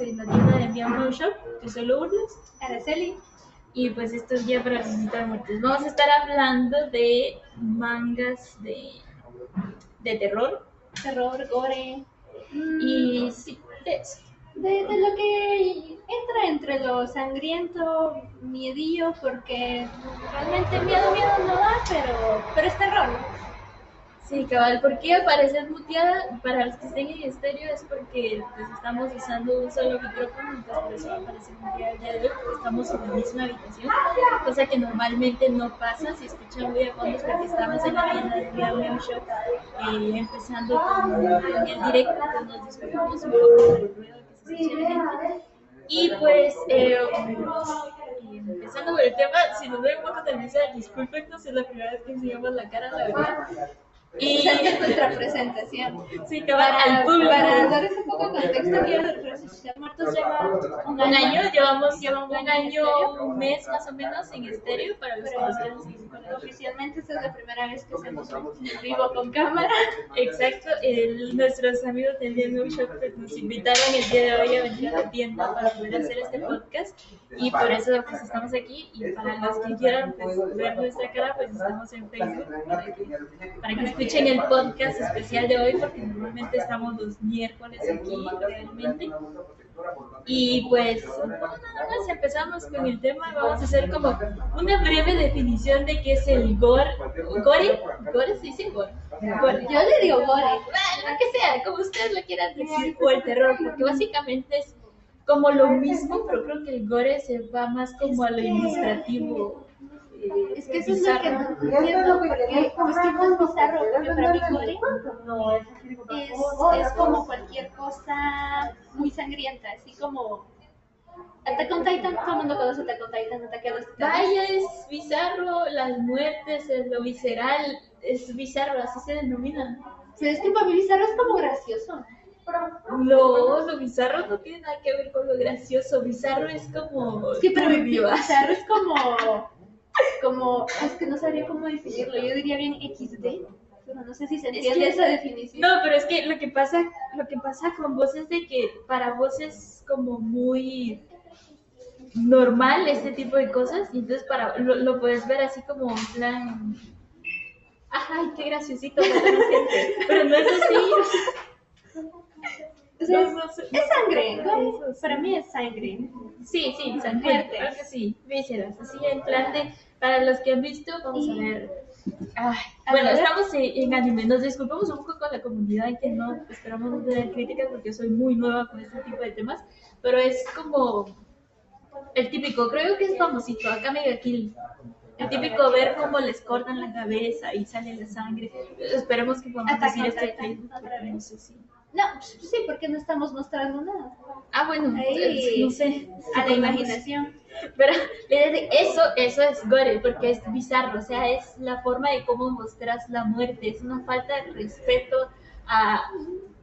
en la tienda de Miao Shop, que soy Lourdes. Araceli. Y pues esto es ya para visitar muertes. Vamos a estar hablando de mangas de, de terror. Terror, gore. mm, Y sí, de eso. de, de lo que entra entre lo sangriento, miedillo, porque realmente miedo, miedo no da, pero, pero es terror. Sí, cabal, ¿por qué apareces muteada? Para los que estén en estéreo es porque pues, estamos usando un solo micrófono, entonces por eso aparecer muteada el día de hoy, porque estamos en la misma habitación, cosa que normalmente no pasa, si escuchan muy a fondo es porque estamos en la tienda de Miao Shop, eh, empezando con, el directo, entonces nos disculpamos un poco por el ruido que se escucha de gente. Y pues, eh, empezando por el tema, si nos doy un poco de risa, discúlpenos, es la primera vez que enseñamos la cara, la verdad. Y Esa es nuestra presentación. sí, cabal, al Para, público. para darles un poco de contexto, que Resucitar Muertos lleva Un año, llevamos lleva un año, un mes más o menos en estéreo para los que seguir con el Oficialmente esta es la primera vez que hacemos un vivo con cámara. Exacto, el- nuestros amigos del New Shop pues, nos invitaron el día de hoy a venir a la tienda para poder hacer este podcast y por eso pues estamos aquí. Y para los que quieran pues, ver nuestra cara pues estamos en Facebook para que, escuchen el podcast especial de hoy porque normalmente estamos los miércoles aquí realmente. Y pues nada más empezamos con el tema. Vamos a hacer como una breve definición de qué es el gore. Gore gore se dice gore. Yo le digo gore. Lo que sea, como ustedes lo quieran decir, o el terror, porque básicamente es como lo mismo, pero creo que el gore se va más como a lo ilustrativo. eh, Es que eso es lo que no entiendo, porque como es que no es bizarro, porque para mí gore es es, es como cualquier cosa muy sangrienta, así como Attack on Titan, todo el mundo conoce Attack on Titan, Ataque a los Titanes. Vaya, es bizarro, las muertes, es lo visceral, es bizarro, así se denomina. Pero es que para mí bizarro es como gracioso. No, lo bizarro no tiene nada que ver con lo gracioso, bizarro es como... Turbio, así. bizarro es como, como, es que no sabría cómo definirlo, yo diría bien XD, pero no sé si se entiende que- esa definición. No, pero es que lo que pasa, lo que pasa con vos es de que para vos es como muy normal este tipo de cosas y entonces para lo, lo puedes ver así como en plan ay qué graciosito me parece", pero no es así Sea, No, no sé- es sangre, ¿no? Para mí es sangre. sí sí sangre Muertes. claro que sí vísceras así en plan de para los que han visto vamos a ver Ay, bueno, ver. estamos en, anime. Nos disculpamos un poco con la comunidad que no esperamos no tener críticas porque soy muy nueva con este tipo de temas, pero es como el típico, creo que es famosito, acá Mega Kill. El típico ver cómo les cortan la cabeza y sale la sangre. Esperemos que podamos decir este vez. no sé si. No, pues sí, porque no estamos mostrando nada. Ah, bueno, Ahí, no sé. A la imaginación. Pero eso, eso es gore, porque es bizarro, o sea, es la forma de cómo mostras la muerte, es una falta de respeto a,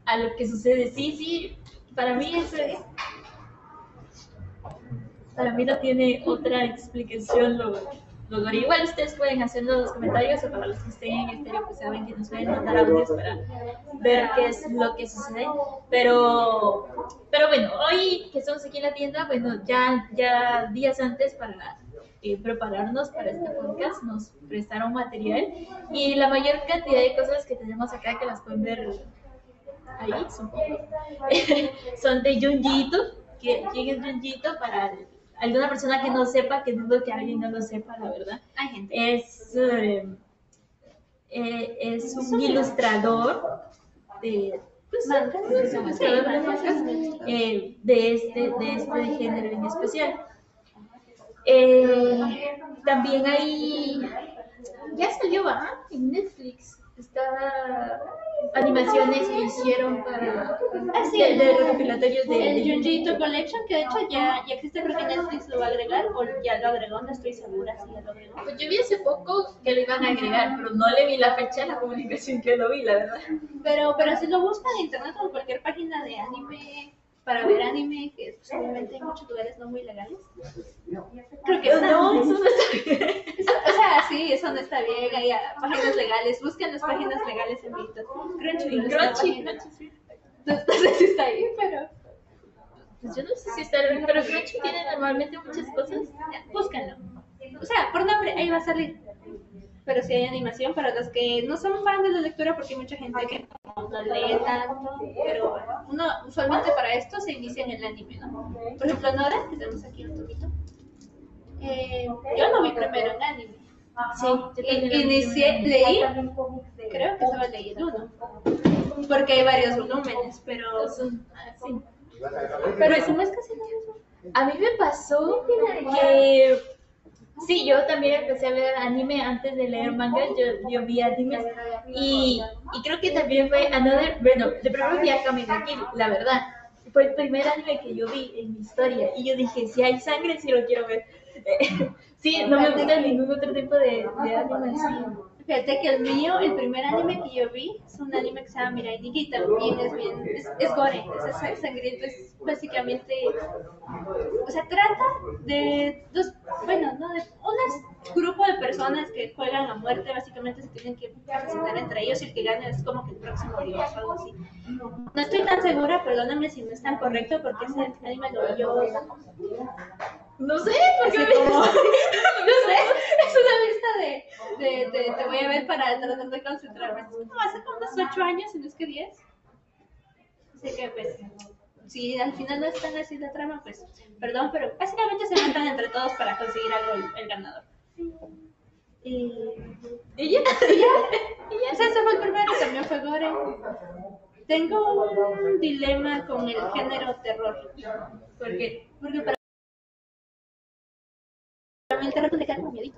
a lo que sucede. Sí, sí, para mí eso es... Para mí no tiene otra explicación lo, Igual ustedes pueden hacerlo en los comentarios o para los que estén en estéreo pues saben que nos pueden mandar audios para ver qué es lo que sucede. Pero, pero bueno, hoy que estamos aquí en la tienda, bueno, ya, ya días antes para eh, prepararnos para este podcast nos prestaron material y la mayor cantidad de cosas que tenemos acá que las pueden ver ahí, supongo, son de Junjito. ¿Quién es Junjito? Para alguna persona que no sepa, que dudo que alguien no lo sepa, la verdad. Hay gente. Es, eh, eh, es un ilustrador de, pues, de eh, este, de este género en especial. Eh, también hay, ya salió ¿verdad? en Netflix, está animaciones que hicieron para Ah, sí. de, de recopilatorios de, El de Junjiito Collection, que de hecho ya, ya existe, creo que Netflix lo va a agregar, o ya lo agregó, no estoy segura si ya lo agregó. Pues yo vi hace poco que lo iban a agregar, pero no le vi la fecha de la comunicación que lo vi, la verdad. Pero, pero si lo buscan en internet o en cualquier página de anime, para ver anime, que obviamente hay muchos lugares no muy legales, creo que. No, eso no está bien. Eso- o sea, sí, eso no está bien, hay páginas legales, busquen las páginas legales en YouTube. Crunchyroll es una Crunchy, página. Crunchy, sí. No, no sé si está ahí, pero... Pues yo no sé si está bien, pero Crunchy tiene normalmente muchas cosas. Búscalo. O sea, por nombre, ahí va a salir. Pero si hay animación para los que no son fan de la lectura, porque hay mucha gente que no lee tanto, pero uno usualmente para esto se inicia en el anime, ¿no? Por ejemplo, Nora, que tenemos aquí un toquito, eh, yo lo vi primero en anime. Sí, yo también lo Inicié, leí, creo que estaba leyendo uno, porque hay varios volúmenes, pero, sí. pero eso no es casi lo mismo. A mí me pasó que sí, yo también empecé a ver anime antes de leer manga, yo, yo vi animes y, y creo que también fue Another, bueno, de primero vi a Kill, la verdad. Fue el primer anime que yo vi en mi historia y yo dije, si hay sangre, sí lo quiero ver. sí, no me gusta ningún otro tipo de, de anime así. Fíjate que el mío, el primer anime que yo vi, es un anime que se llama Mirai Nikki también es bien, es, gore, es, sangriento, es básicamente, o sea, trata de dos, bueno, no, de un grupo de personas que juegan a muerte, básicamente se tienen que asesinar entre ellos y el que gane es como que el próximo dios o algo así. No estoy tan segura, perdóname si no es tan correcto, porque ese anime lo vi yo No sé, porque Así como, no sé, es una lista de, de, de- te voy a ver para tratar de concentrarme. Como hace como unos 8 años, si no es que 10. Así que pues, si al final no es tan así la trama, pues, perdón, pero básicamente se matan entre todos para conseguir algo el, el ganador. Y, y ya. y ya, y ya, o sea, ese fue el primero, también fue Gore. Tengo un dilema con el género terror. Porque Porque para para mí el terror le queda como miedito.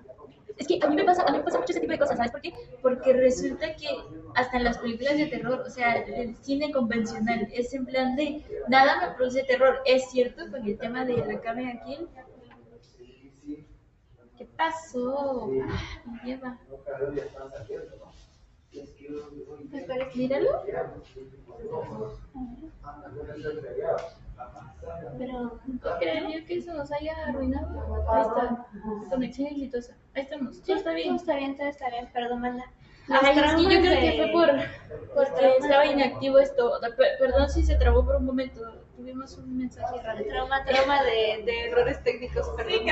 Es que a mí me pasa, a mí me pasa mucho ese tipo de cosas, ¿sabes por qué? Porque resulta que hasta en las películas de terror, o sea, el cine convencional es en plan de nada me produce terror. Es cierto con el tema de la Kame aquí. ¿Qué pasó? Ah, me lleva. Míralo. Pero No creería que eso nos haya arruinado. Ahí está. Conexión exitosa. Ahí estamos. Todo está Todo bien. está bien, todo está bien, perdón, Ay, es que yo creo que de- fue por porque estaba inactivo esto. Per- Perdón si se trabó por un momento. Tuvimos un mensaje raro. Trauma, trauma de, de errores técnicos, perdón.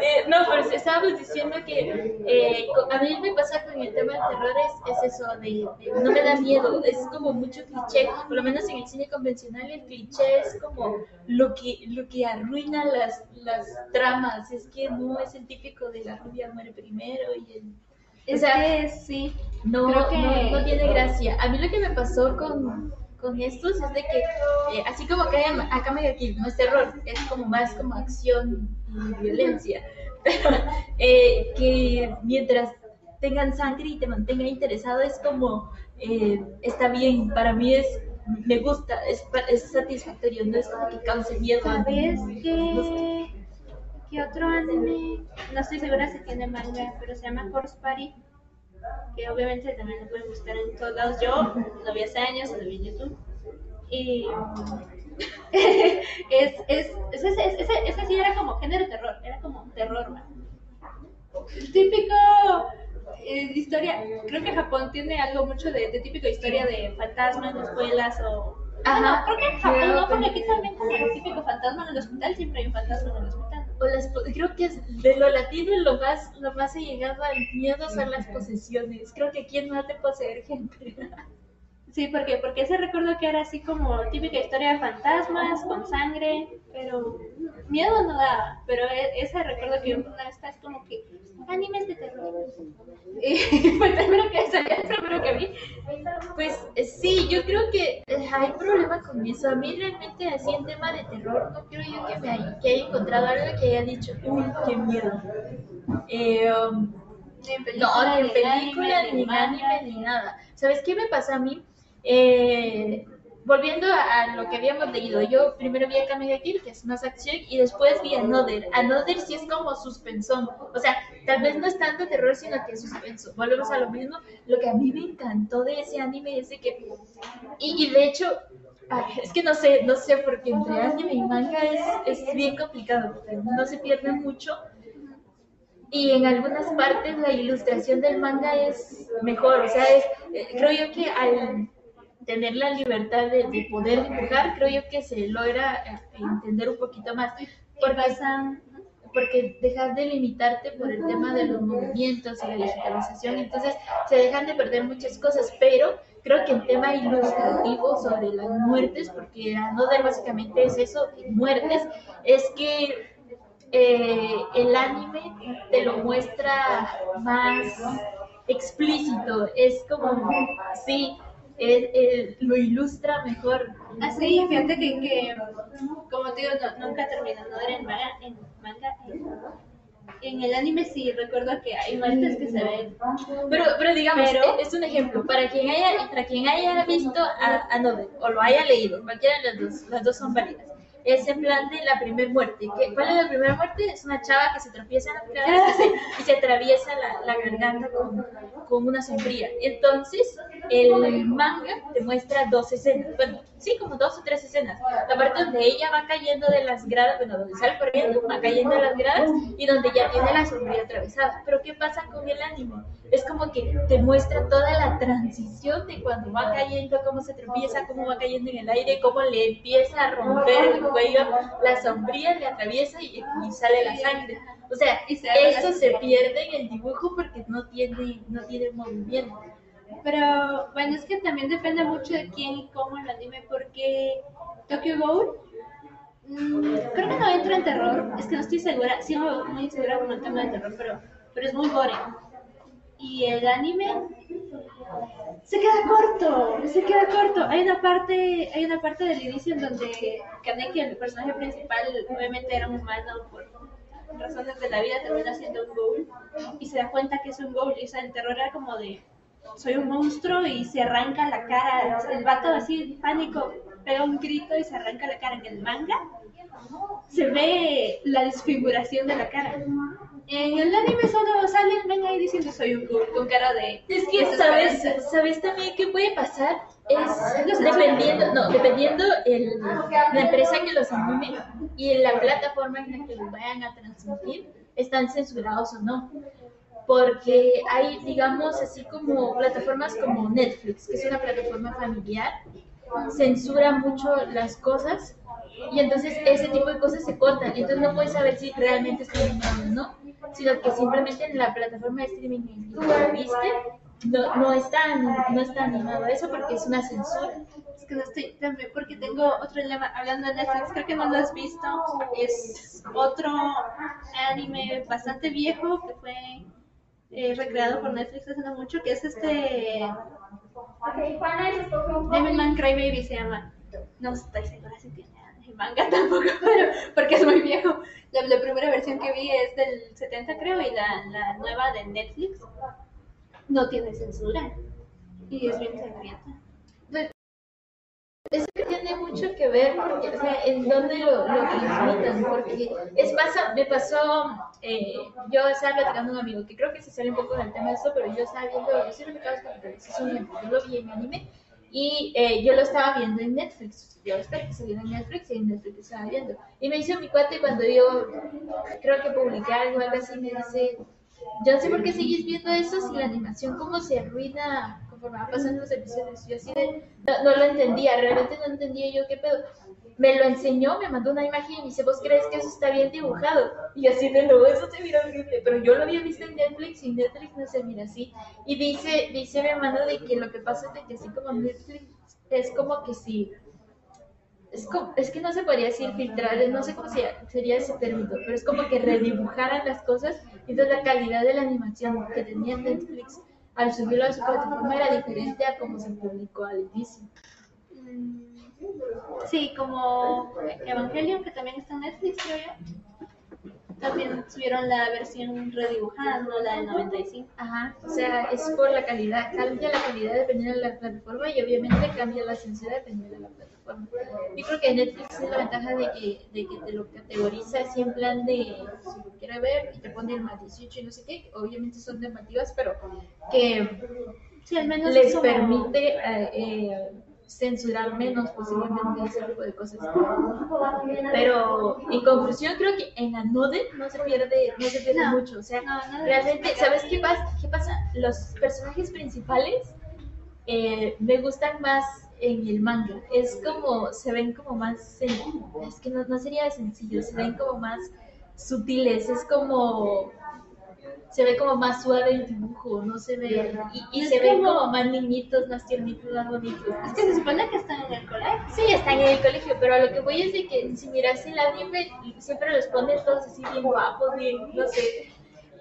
Eh, no, pero estábamos diciendo que eh, a mí me pasa con el tema del terror es, es eso, de, de- no me da miedo, es como mucho cliché, por lo menos en el cine convencional el cliché es como lo que, lo que arruina las, las tramas, es que no es el típico de la rubia muere primero y el... Es O sea, que sí. no, Creo que- no, no tiene gracia. A mí lo que me pasó con, con estos es de que, eh, así como que acá me aquí no es terror, es como más como acción y violencia. Pero eh, que mientras tengan sangre y te mantenga interesado, es como, eh, está bien, para mí es, me gusta, es, es satisfactorio, no es como que cause miedo. ¿Sabes qué? ¿Qué otro anime? No estoy segura si tiene manga, pero se llama Horse Party. Que obviamente también lo pueden buscar en todos lados. Yo lo vi hace años, lo vi en YouTube. Y es, es, ese, ese, ese, sí era como género terror, era como terror. Típico eh, historia, creo que Japón tiene algo mucho de, típico historia de fantasmas en escuelas o... Ajá. Creo que en Japón no, porque aquí también como el típico fantasma en el hospital, siempre hay un fantasma en el hospital. O las, creo que es de lo latino lo más, lo más llegado al miedo son las posesiones. Creo que quién no te poseer gente. Sí, porque, porque ese recuerdo que era así como típica historia de fantasmas, con sangre, pero miedo no daba. Pero e- ese recuerdo que una vez estás como que animes de terror. Y fue el primero que salió, el primero que vi. Pues eh, sí, yo creo que eh, hay problema con eso. A mí realmente así en tema de terror no creo yo que me haya, que haya encontrado algo que haya dicho, uy, qué miedo. Eh, um, No, ni película, ni anime, ni nada. ¿Sabes qué me pasa a mí? Eh, volviendo a, lo que habíamos leído, yo primero vi a Kamega Kill, que es más acción, y después vi a Another. Another sí es como suspensón. O sea, tal vez no es tanto terror, sino que es suspenso. Volvemos a lo mismo. Lo que a mí me encantó de ese anime es de que. Y, de hecho. es que no sé, no sé, porque entre anime y manga es, es bien complicado, no se pierde mucho, y en algunas partes la ilustración del manga es mejor, o sea, es, eh, creo yo que al, tener la libertad de, de poder dibujar, creo yo que se logra eh, entender un poquito más. Porque porque dejas de limitarte por el tema de los movimientos y la digitalización, entonces se dejan de perder muchas cosas, pero creo que el tema ilustrativo sobre las muertes, porque Another básicamente es eso, muertes, es que eh, el anime te lo muestra más explícito, es como, sí, lo ilustra mejor. Así, ah, fíjate que, que, como te digo, nunca terminó, no era en manga, en manga, en, el anime sí recuerdo que hay muertes que se ven. Pero, pero digamos, e, es un ejemplo, para quien haya, para quien haya visto a, a o lo haya leído, cualquiera de las dos, las dos son válidas es en plan de la primera muerte. ¿Cuál es la primera muerte? Es una chava que se tropieza en la y se atraviesa la, garganta con, con, una sombría. Entonces, el manga te muestra dos escenas, sí, como dos o tres escenas. La parte donde ella va cayendo de las gradas, bueno, donde sale corriendo, va cayendo de las gradas y donde ya tiene la sombría atravesada. Pero ¿qué pasa con el anime? Es como que te muestra toda la transición de cuando va cayendo, cómo se tropieza, cómo va cayendo en el aire, cómo le empieza a romper el cuello, la sombría le atraviesa y, sale la sangre. O sea, eso se pierde en el dibujo porque no tiene, no tiene movimiento. Pero bueno, es que también depende mucho de quién y cómo el anime, porque Tokyo Ghoul mmm, creo que no entra en terror, es que no estoy segura, sí muy segura con el tema de terror, pero, pero es muy gore. Y el anime se queda corto, se queda corto. Hay una parte, hay una parte del inicio en donde Kaneki, el personaje principal, obviamente era un humano por razones de la vida, termina siendo un ghoul y se da cuenta que es un ghoul y o sea, el terror era como de soy un monstruo y se arranca la cara, el vato así pánico pega un grito y se arranca la cara. En el manga, se ve la desfiguración de la cara. En el anime solo salen, ven ahí diciendo soy un con cara de... Es que, ¿sabes, ¿sabes también qué puede pasar? Es dependiendo, no, dependiendo el, la empresa que los anime y la plataforma en la que los vayan a transmitir, están censurados o no porque hay, digamos, así como plataformas como Netflix, que es una plataforma familiar, censura mucho las cosas y entonces ese tipo de cosas se cortan. Entonces no puedes saber si realmente está animado o no, sino que simplemente en la plataforma de streaming que viste, no, no, está, no está animado eso porque es una censura. Es que no estoy también porque tengo otro dilema hablando de Netflix, creo que no lo has visto. Es otro anime bastante viejo que fue eh, recreado por Netflix hace no mucho, que es este... Devilman Crybaby se llama. No estoy segura si tiene manga tampoco, pero porque es muy viejo. La, primera versión que vi es del 70 creo y la, la nueva de Netflix no tiene censura y es bien sangrienta. Eso tiene mucho que ver porque, o sea, en dónde lo, lo transmitan, porque es pasa, me pasó, eh, yo estaba platicando a un amigo que creo que se sale un poco del tema de esto, pero yo estaba viendo, yo un ejemplo, yo lo vi en anime y eh, yo lo estaba viendo en Netflix, yo esperé que saliera en Netflix y en Netflix estaba viendo. Y me hizo mi cuate cuando yo creo que publiqué algo, algo así, me dice, yo sé por qué sigues viendo eso si la animación como se arruina conforme va pasando los episodios. Yo así de, no, lo entendía, realmente no entendía yo qué pedo. Me lo enseñó, me mandó una imagen y me dice, ¿vos crees que eso está bien dibujado? Y así de nuevo, eso se mira horrible. Pero yo lo había visto en Netflix y Netflix no se mira así. Y dice, dice mi hermano de que lo que pasa es que así como Netflix es como que si es, como, es, que no se podría decir filtrar, no sé cómo sería ese término, pero es como que redibujaran las cosas y entonces la calidad de la animación que tenía Netflix al subirlo a su plataforma era diferente a como se publicó al inicio. Sí, como Evangelion, que también está en Netflix, creo yo. También subieron la versión redibujada, no la del 95. Ajá, o sea, es por la calidad, cambia la calidad dependiendo de la plataforma y obviamente cambia la censura dependiendo de la plataforma. Yo creo que Netflix es la ventaja de que, de que te lo categoriza así en plan de si lo quiere ver y te pone el más 18 y no sé qué, obviamente son normativas, pero que sí, al menos les permite eh, eh, censurar menos posiblemente ese tipo de cosas. Pero en conclusión creo que en Anode no se pierde, no se pierde mucho. O sea, realmente, ¿sabes qué pasa? ¿Qué pasa? Los personajes principales eh, me gustan más en el manga. Es como, se ven como más, es que no, no sería sencillo, se ven como más sutiles, es como se ve como más suave el dibujo, no se ve, y, y se ven como más niñitos, más tiernitos, más bonitos. Es que se supone que están en el colegio. Sí, están en el colegio, pero a lo que voy es de que si miras el anime, siempre los ponen todos así bien guapos, bien, no sé.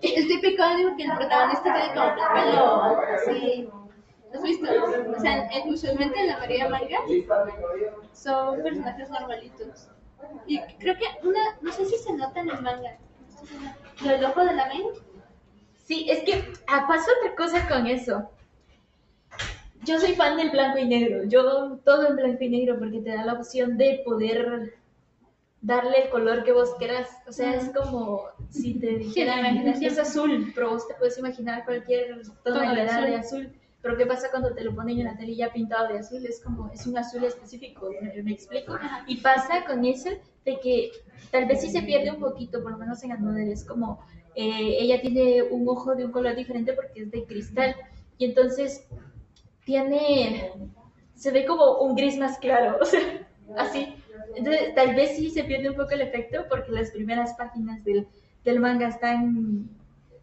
El típico anime que el protagonista tiene como el pelo así. ¿Has visto? O sea, en- usualmente en la mayoría de mangas son personajes normalitos. Y creo que una, no sé si se nota en el manga. Lo del ojo de la main. Sí, es que ah, pasa otra cosa con eso. Yo soy fan del blanco y negro. Yo todo en blanco y negro porque te da la opción de poder darle el color que vos quieras. O sea, es como si te dijeran, es azul, pero vos te puedes imaginar cualquier tonalidad de azul. Pero ¿qué pasa cuando te lo ponen en la tele ya pintado de azul? Es como, es un azul específico, ¿me, me explico? Y pasa con eso de que tal vez sí se pierde un poquito, por lo menos en Another, es como, eh, ella tiene un ojo de un color diferente porque es de cristal. Y entonces tiene, se ve como un gris más claro, o sea, así. Entonces, tal vez sí se pierde un poco el efecto porque las primeras páginas del, del manga están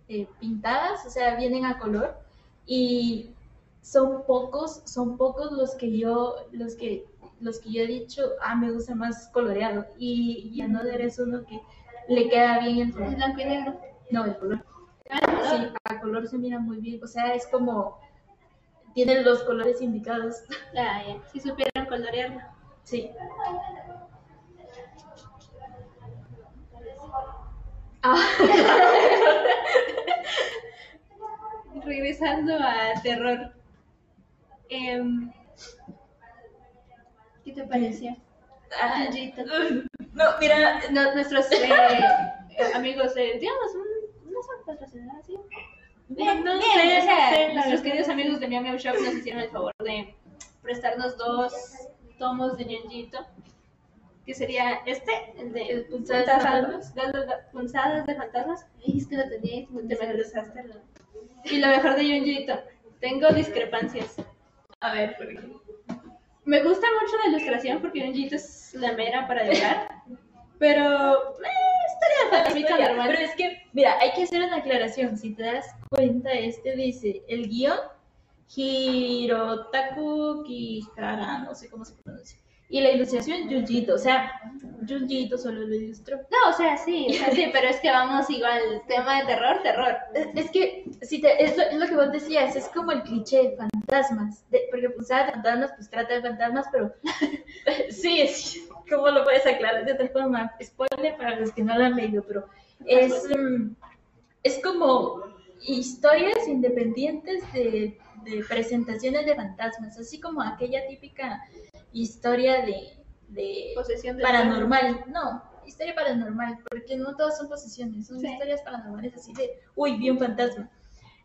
eh, pintadas, o sea, vienen a color y son pocos, son pocos los que yo, los que, los que yo he dicho, ah, me gusta más coloreado y, y Another es uno que le queda bien el color. blanco y negro. No, el color. Ah, el color. Sí, a color se mira muy bien, o sea, es como, tiene los colores indicados. Ah, ya. Si supieran colorearlo. Sí. Ah, Regresando a terror. Em, ¿Qué te pareció? ah, no, mira, No, nuestros eh, eh, amigos, eh, digamos, un- no son patrocinadores, ¿sí? Bien, no bien, sé, o sea, no sé, nuestros queridos amigos de Miao Shop nos hicieron el favor de prestarnos dos tomos de Junjito, que sería este, el de Punzadas de de- Punzadas de Fantasmas. Ay, es que lo tenía y te me. Y lo mejor de Junjito, tengo discrepancias. A ver, ¿por qué? Me gusta mucho la ilustración porque Junjito es la mera para dibujar, pero eh, historia Historia, normal. Pero es que, mira, hay que hacer una aclaración. Si te das cuenta, este dice el guion Hirotaku Kihara, no sé cómo se pronuncia. Y la ilustración Junjito, o sea, Junjito solo lo ilustró. No, o sea, sí, o sea, sí, pero es que vamos igual, tema de terror, terror. Es que, si te, es, lo, es lo que vos decías, es como el cliché de fantasmas. de- porque de fantasmas, pues trata de fantasmas, pero sí, es, ¿cómo lo puedes aclarar de otra forma? Spoiler para los que no lo han leído, pero es, es como historias independientes de, de presentaciones de fantasmas, así como aquella típica historia de, de Posesión de paranormal, no, historia paranormal, porque no todas son posesiones, son Sí. historias paranormales así de, uy, vi un fantasma.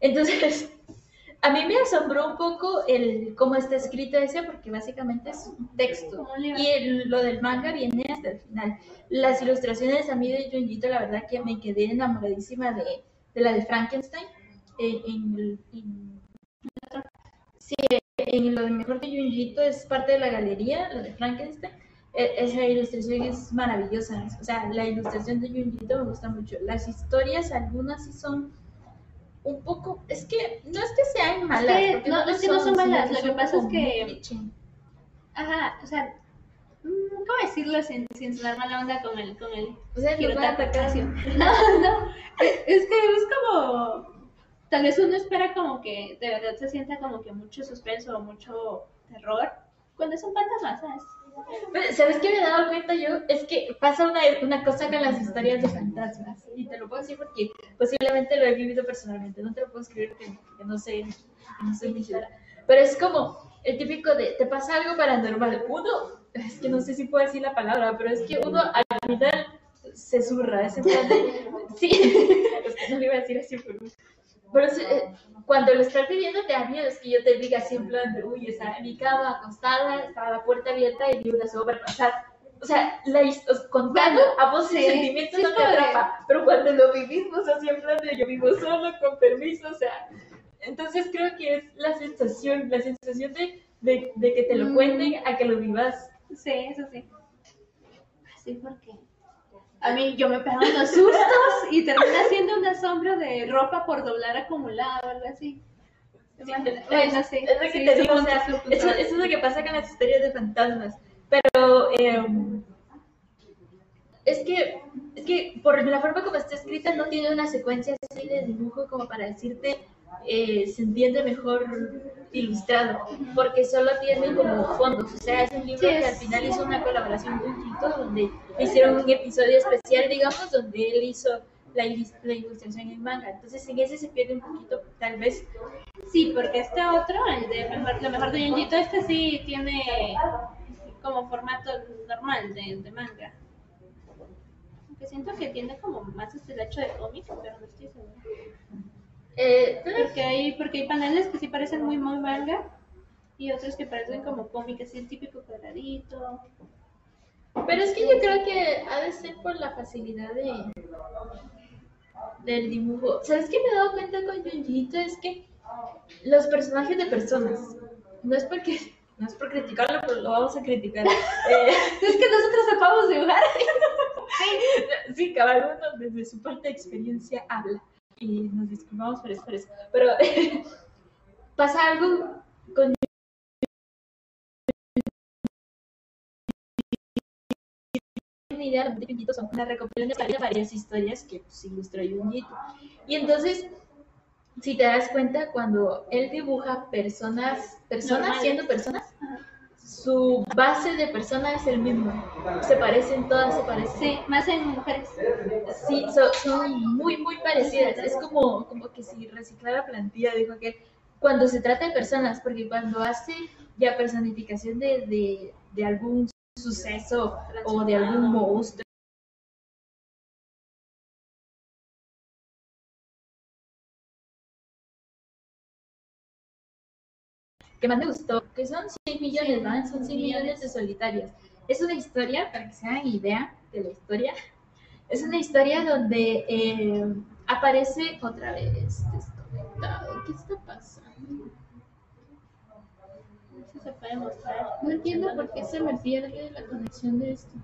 Entonces, a mí me asombró un poco el cómo está escrito ese, porque básicamente es un texto. Y el- lo del manga viene hasta el final. Las ilustraciones a mí de Junjito, la verdad que me quedé enamoradísima de, de la de Frankenstein. En, en- sí, en lo de mejor de Junjito es parte de la galería, lo de Frankenstein. E- Esa ilustración es maravillosa. O sea, la ilustración de Junjito me gusta mucho. Las historias, algunas sí son un poco. Es que no es que sean malas. que no- lo es que no son malas, lo que pasa es que-. Ajá, o sea, mm, ¿cómo decirlo sin, sin sonar mala onda con el, con el O sea. No, no, es que es como, tal vez uno espera como que de verdad se sienta como que mucho suspenso o mucho terror cuando es un fantasma, ¿sabes? Pero, ¿Sabes qué me he dado cuenta yo? Es que pasa una, una cosa con las historias de fantasmas. Y te lo puedo decir porque posiblemente lo he vivido personalmente. No te lo puedo escribir porque, porque no sé, que no soy mi ciudad. Pero es como el típico de, te pasa algo paranormal. Uno, es que no sé si puedo decir la palabra, pero es que uno al final se zurra. Es en plan de, sí, es que no lo iba a decir así, pero... Pero sí, eh, cuando lo estás viviendo te da miedo, es que yo te diga así en plan de, uy, estaba en mi cama acostada, estaba la puerta abierta y vi una sombra pasar. O sea, la, contando a vos el Sí, sentimiento sí, no te atrapa, pero cuando lo vivimos así en plan de yo vivo solo, con permiso, o sea, entonces creo que es la sensación, la sensación de de, de que te lo Mm. cuenten a que lo vivas. Sí, eso sí. Sí, porque a mí yo me pego unos sustos y termina siendo una sombra de ropa por doblar acumulada o algo así. Bueno, sí. Es lo que sí, te su digo, o punto, sea, su punto. eso, eso es lo que pasa con las historias de fantasmas. Pero em, es que es que por la forma como está escrita no tiene una secuencia así de dibujo como para decirte eh, se entiende mejor ilustrado, porque solo tiene como fondos, o sea, es un libro que al final hizo una colaboración con Quito, donde hicieron un episodio especial, digamos, donde él hizo la, la ilustración en manga, entonces en ese se pierde un poquito, tal vez, Sí, porque este otro, el de mejor, lo mejor de este sí tiene como formato normal de, de manga. Aunque siento que tiene como más este hecho de cómic, pero no estoy segura. Eh, Porque hay, porque hay paneles que sí parecen muy, muy manga y otros que parecen como cómic, así el típico cuadradito. Pero es que yo creo que ha de ser por la facilidad de del dibujo. ¿Sabes qué me he dado cuenta con Junjito? Es que los personajes de personas, no es porque no es por criticarlo, pero lo vamos a criticar. Eh, Es que nosotros sepamos dibujar. sí, cada uno desde su parte de experiencia habla. Y nos disculpamos por eso, por eso. Pero pasa algo con idea son una recopilación de varias historias que pues, Junjito. Y entonces, si te das cuenta, cuando él dibuja personas, personas Normales. siendo personas, su base de persona es el mismo. Se parecen, todas se parecen. Sí, más en mujeres. Sí, so- son muy, muy parecidas. Es como, como que si reciclara plantilla, dijo que cuando se trata de personas, porque cuando hace ya personificación de, de, de algún suceso o de algún monstruo, que más me gustó, que son 100 millones, ¿van? Son 100 millones de solitarias. Es una historia, para que se hagan idea de la historia, es una historia donde eh, aparece otra vez desconectado. ¿Qué está pasando? Eso se puede mostrar. No entiendo por qué se me pierde la conexión de esto.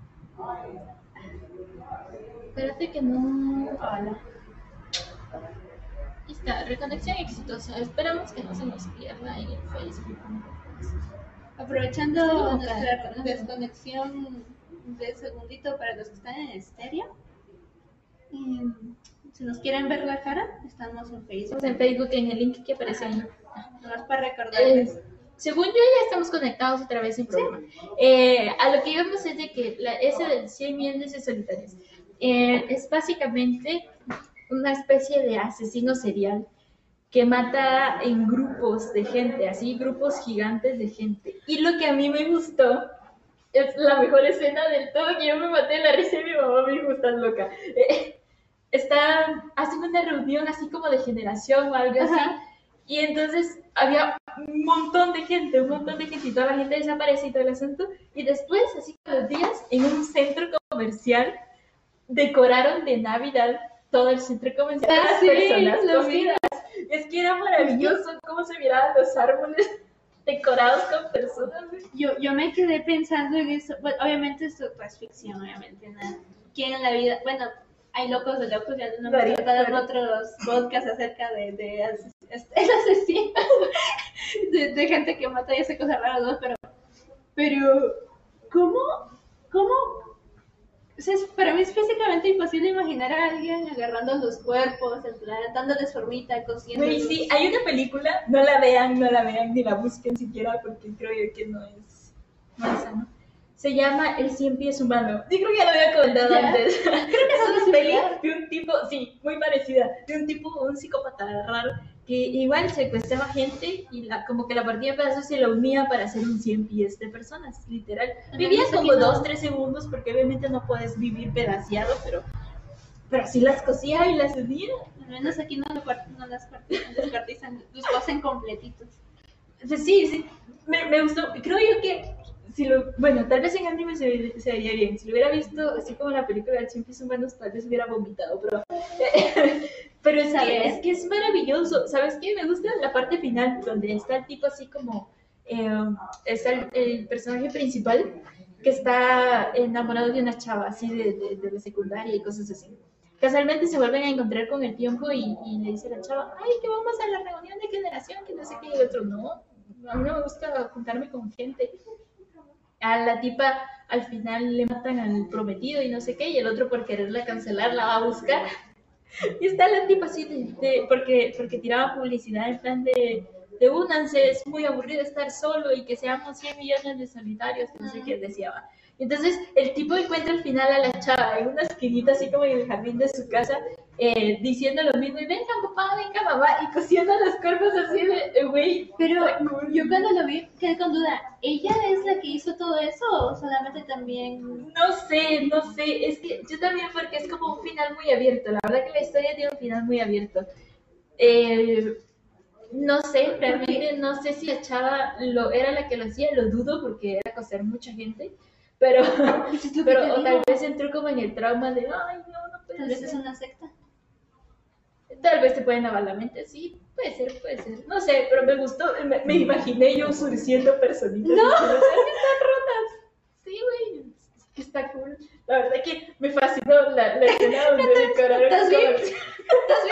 Espérate que no. Hola. Está, reconexión exitosa. Esperamos que no se nos pierda en el Facebook. Aprovechando Estoy nuestra desconexión de segundito para los que están en estéreo. si nos quieren ver la cara, estamos en Facebook. En Facebook en el link que aparece ahí. Nomás para recordarles. Eh, según yo ya estamos conectados otra vez sin problema. Eh, a lo que íbamos es de que la, ese del 100 millones de solitarios eh, es básicamente una especie de asesino serial que mata en grupos de gente, así grupos gigantes de gente. Y lo que a mí me gustó es la mejor escena del todo, que yo me maté de la risa y mi mamá me dijo, estás loca. Eh, están haciendo una reunión así como de generación o algo así. Y entonces había un montón de gente, un montón de gente y toda la gente desaparece y todo el asunto. Y después, así con los días, en un centro comercial, decoraron de Navidad todo el centro comercial. Ah, las sí, personas lo vi. cosidas. Es que era maravilloso cómo se miraban los árboles decorados con personas. Yo, yo me quedé pensando en eso. Bueno, obviamente esto es ficción, obviamente. Nada. ¿Quién en la vida? Bueno, hay locos de locos, ya no tratado en varios. otros podcasts acerca de, de ases- este, el asesino, de, de gente que mata y hace cosas raras, ¿no? Pero, pero ¿cómo? ¿Cómo? O sea, es- para mí es físicamente imposible imaginar a alguien agarrando los cuerpos, en plan, dándoles formita, cosiendo. Güey, sí, hay una película, no la vean, no la vean, ni la busquen siquiera, porque creo yo que no es, no es sano. Se llama El Cien Pies Humano. Yo creo que ya lo había comentado Ya. antes. Creo que Es una peli de un tipo, sí, muy parecida, de un tipo, un psicópata raro, que igual secuestraba gente y la, como que la partía en pedazos y la unía para hacer un 100 pies de personas, literal. Ajá, Vivía no sé como qué no. dos, tres segundos porque obviamente no puedes vivir pedaciado, pero, pero así las cosía y las unía. Al menos aquí no, lo cuart- no las descuartizan, los cosen completitos. Pues sí, sí, me, me gustó. Creo yo que, si lo, bueno, tal vez en anime se, se vería bien. Si lo hubiera visto así como la película de Cien Pies Humanos, tal vez hubiera vomitado, pero, pero es, que, es que es maravilloso. ¿Sabes qué? Me gusta la parte final, donde está el tipo así como eh, es el, el personaje principal que está enamorado de una chava así de, de, de la secundaria y cosas así. Casualmente se vuelven a encontrar con el tiempo y, y le dice a la chava, ay, que vamos a la reunión de generación, que no sé qué, y el otro, no, a mí no me gusta juntarme con gente. A la tipa al final le matan al prometido y no sé qué, y el otro por quererla cancelar la va a buscar. Y está la tipa así, de, de- porque, porque tiraba publicidad en plan de, de únanse, es muy aburrido estar solo y que seamos 100 millones de solitarios, no sé qué decía. Entonces el tipo encuentra al final a la chava en una esquinita así como en el jardín de su casa, eh, diciendo lo mismo, y venga papá, venga mamá, y cosiendo los cuerpos así de, eh, güey, Pero yo cuando lo vi quedé con duda, ¿ella es la que hizo todo eso o solamente también... No sé, no sé, es que yo también porque es como un final muy abierto, la verdad que la historia tiene un final muy abierto. Eh, no sé, realmente no sé si la chava lo, era la que lo hacía, lo dudo porque era coser mucha gente, pero, Pues pero o tal vez entró como en el trauma de, ay, no, no puede Tal vez ser". es una secta. Tal vez te pueden lavar la mente, sí, puede ser, puede ser. No sé, pero me gustó, me, me imaginé yo surciendo personitas. ¡No! están rotas! Sí, güey, está cool. La verdad que me fascinó la, la escena donde decoraron ¿Estás bien? ¿Estás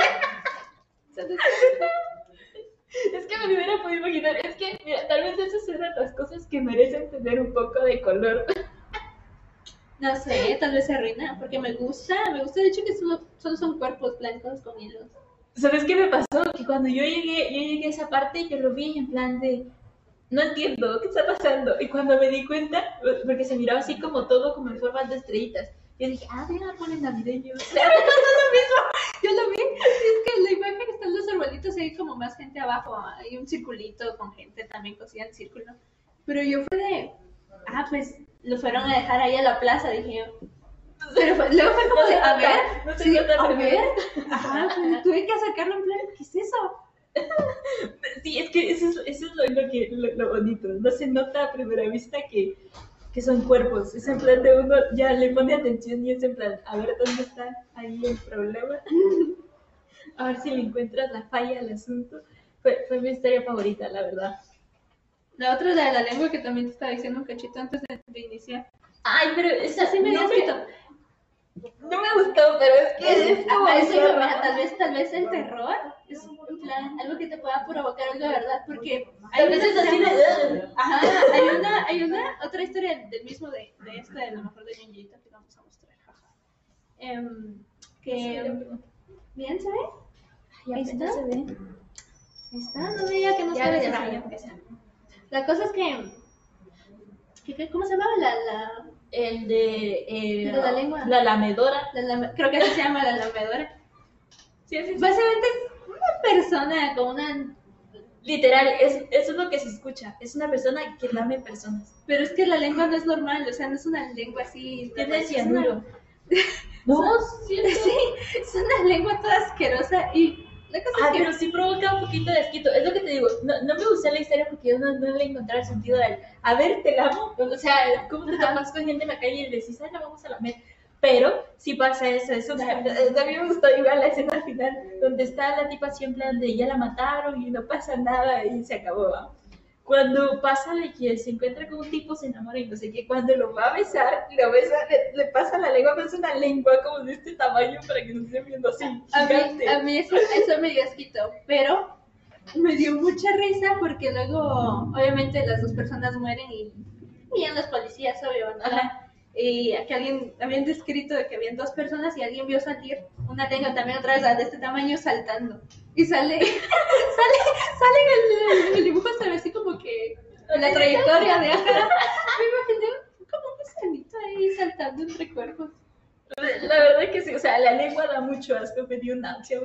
bien? Es que me lo hubiera podido imaginar. Es que, mira, tal vez esas son las cosas que merecen tener un poco de color. No sé, tal vez se arruina, porque me gusta, me gusta el hecho que solo, solo son cuerpos blancos con hilos. ¿Sabes qué me pasó? Que cuando yo llegué, yo llegué a esa parte, yo lo vi en plan de, no entiendo, ¿qué está pasando? Y cuando me di cuenta, porque se miraba así como todo, como en forma de estrellitas, yo dije, ah, mira, árboles navideños. Yo lo vi, es que la imagen están los arbolitos hay como más gente abajo, hay un circulito con gente también cosida en círculo. Pero yo fue de, ah, pues lo fueron a dejar ahí a la plaza, dije yo. Pero fue- luego fue como de, a ver, No se sí, nota a ver, ajá, pues, tuve que acercarlo en plan, ¿qué es eso? Sí, es que eso es, eso es lo, lo que, lo, lo bonito. No se nota a primera vista que, que son cuerpos. Es en plan de uno ya le pone atención y es en plan, a ver dónde está ahí el problema. A ver si le encuentras la falla al asunto. Fue, fue mi historia favorita, la verdad. La otra de la lengua que también te estaba diciendo un cachito antes de, de iniciar. Ay, pero esa Así me no, habías me. No me gustó, pero es que es, como eso tal vez, tal vez el terror es en plan algo que te pueda provocar algo de verdad, porque hay veces es así de... Ajá, hay una, hay una otra historia del mismo de, de esta, de lo mejor de Ninjito que vamos a mostrar. jaja. Em, que bien se ve, Ya Ahí está. se ve. ahí está, no veía que no Ya, empecé. La cosa es que, que- que- ¿cómo se llamaba la, la, El de... eh, la lengua. La lamedora. la lame- creo que así se llama la lamedora? Sí, sí, sí. Básicamente es una persona con una Literal, es, eso es lo que se escucha. Es una persona que lame personas. Pero es que la lengua no es normal, o sea, no es una lengua así. Tiene una- cianuro. No, sí. Sí, es una lengua toda asquerosa y la cosa Ah, es que pero sí provoca un poquito de asquito. Es lo que te digo. No, no me gustó la historia porque yo no, no le encontré el sentido del. A ver, te lamo. O sea, ¿cómo te tapas con gente en la calle y le decís, ay, la vamos a lamer? Pero sí pasa eso. eso a mí me gustó igual la escena final donde está la tipa plan de ya la mataron y no pasa nada y se acabó. ¿va? Cuando pasa de que se encuentra con un tipo, se enamora y no sé qué, cuando lo va a besar, lo besa, le, le pasa la lengua, es una lengua como de este tamaño para que nos estén viendo así. a gigante. mí, a mí eso, eso me dio asquito, pero me dio mucha risa porque luego, obviamente, las dos personas mueren y y los policías, obvio, ¿no? Ajá. Y que alguien, habían descrito de que habían dos personas y alguien vio salir una lengua también otra vez de este tamaño saltando. Y sale, sale, sale en el, el dibujo, se ve así como que en la trayectoria de acá. Me imaginé como un gusanito ahí saltando entre cuerpos. La verdad que sí, o sea, la lengua da mucho asco, me dio un ansia.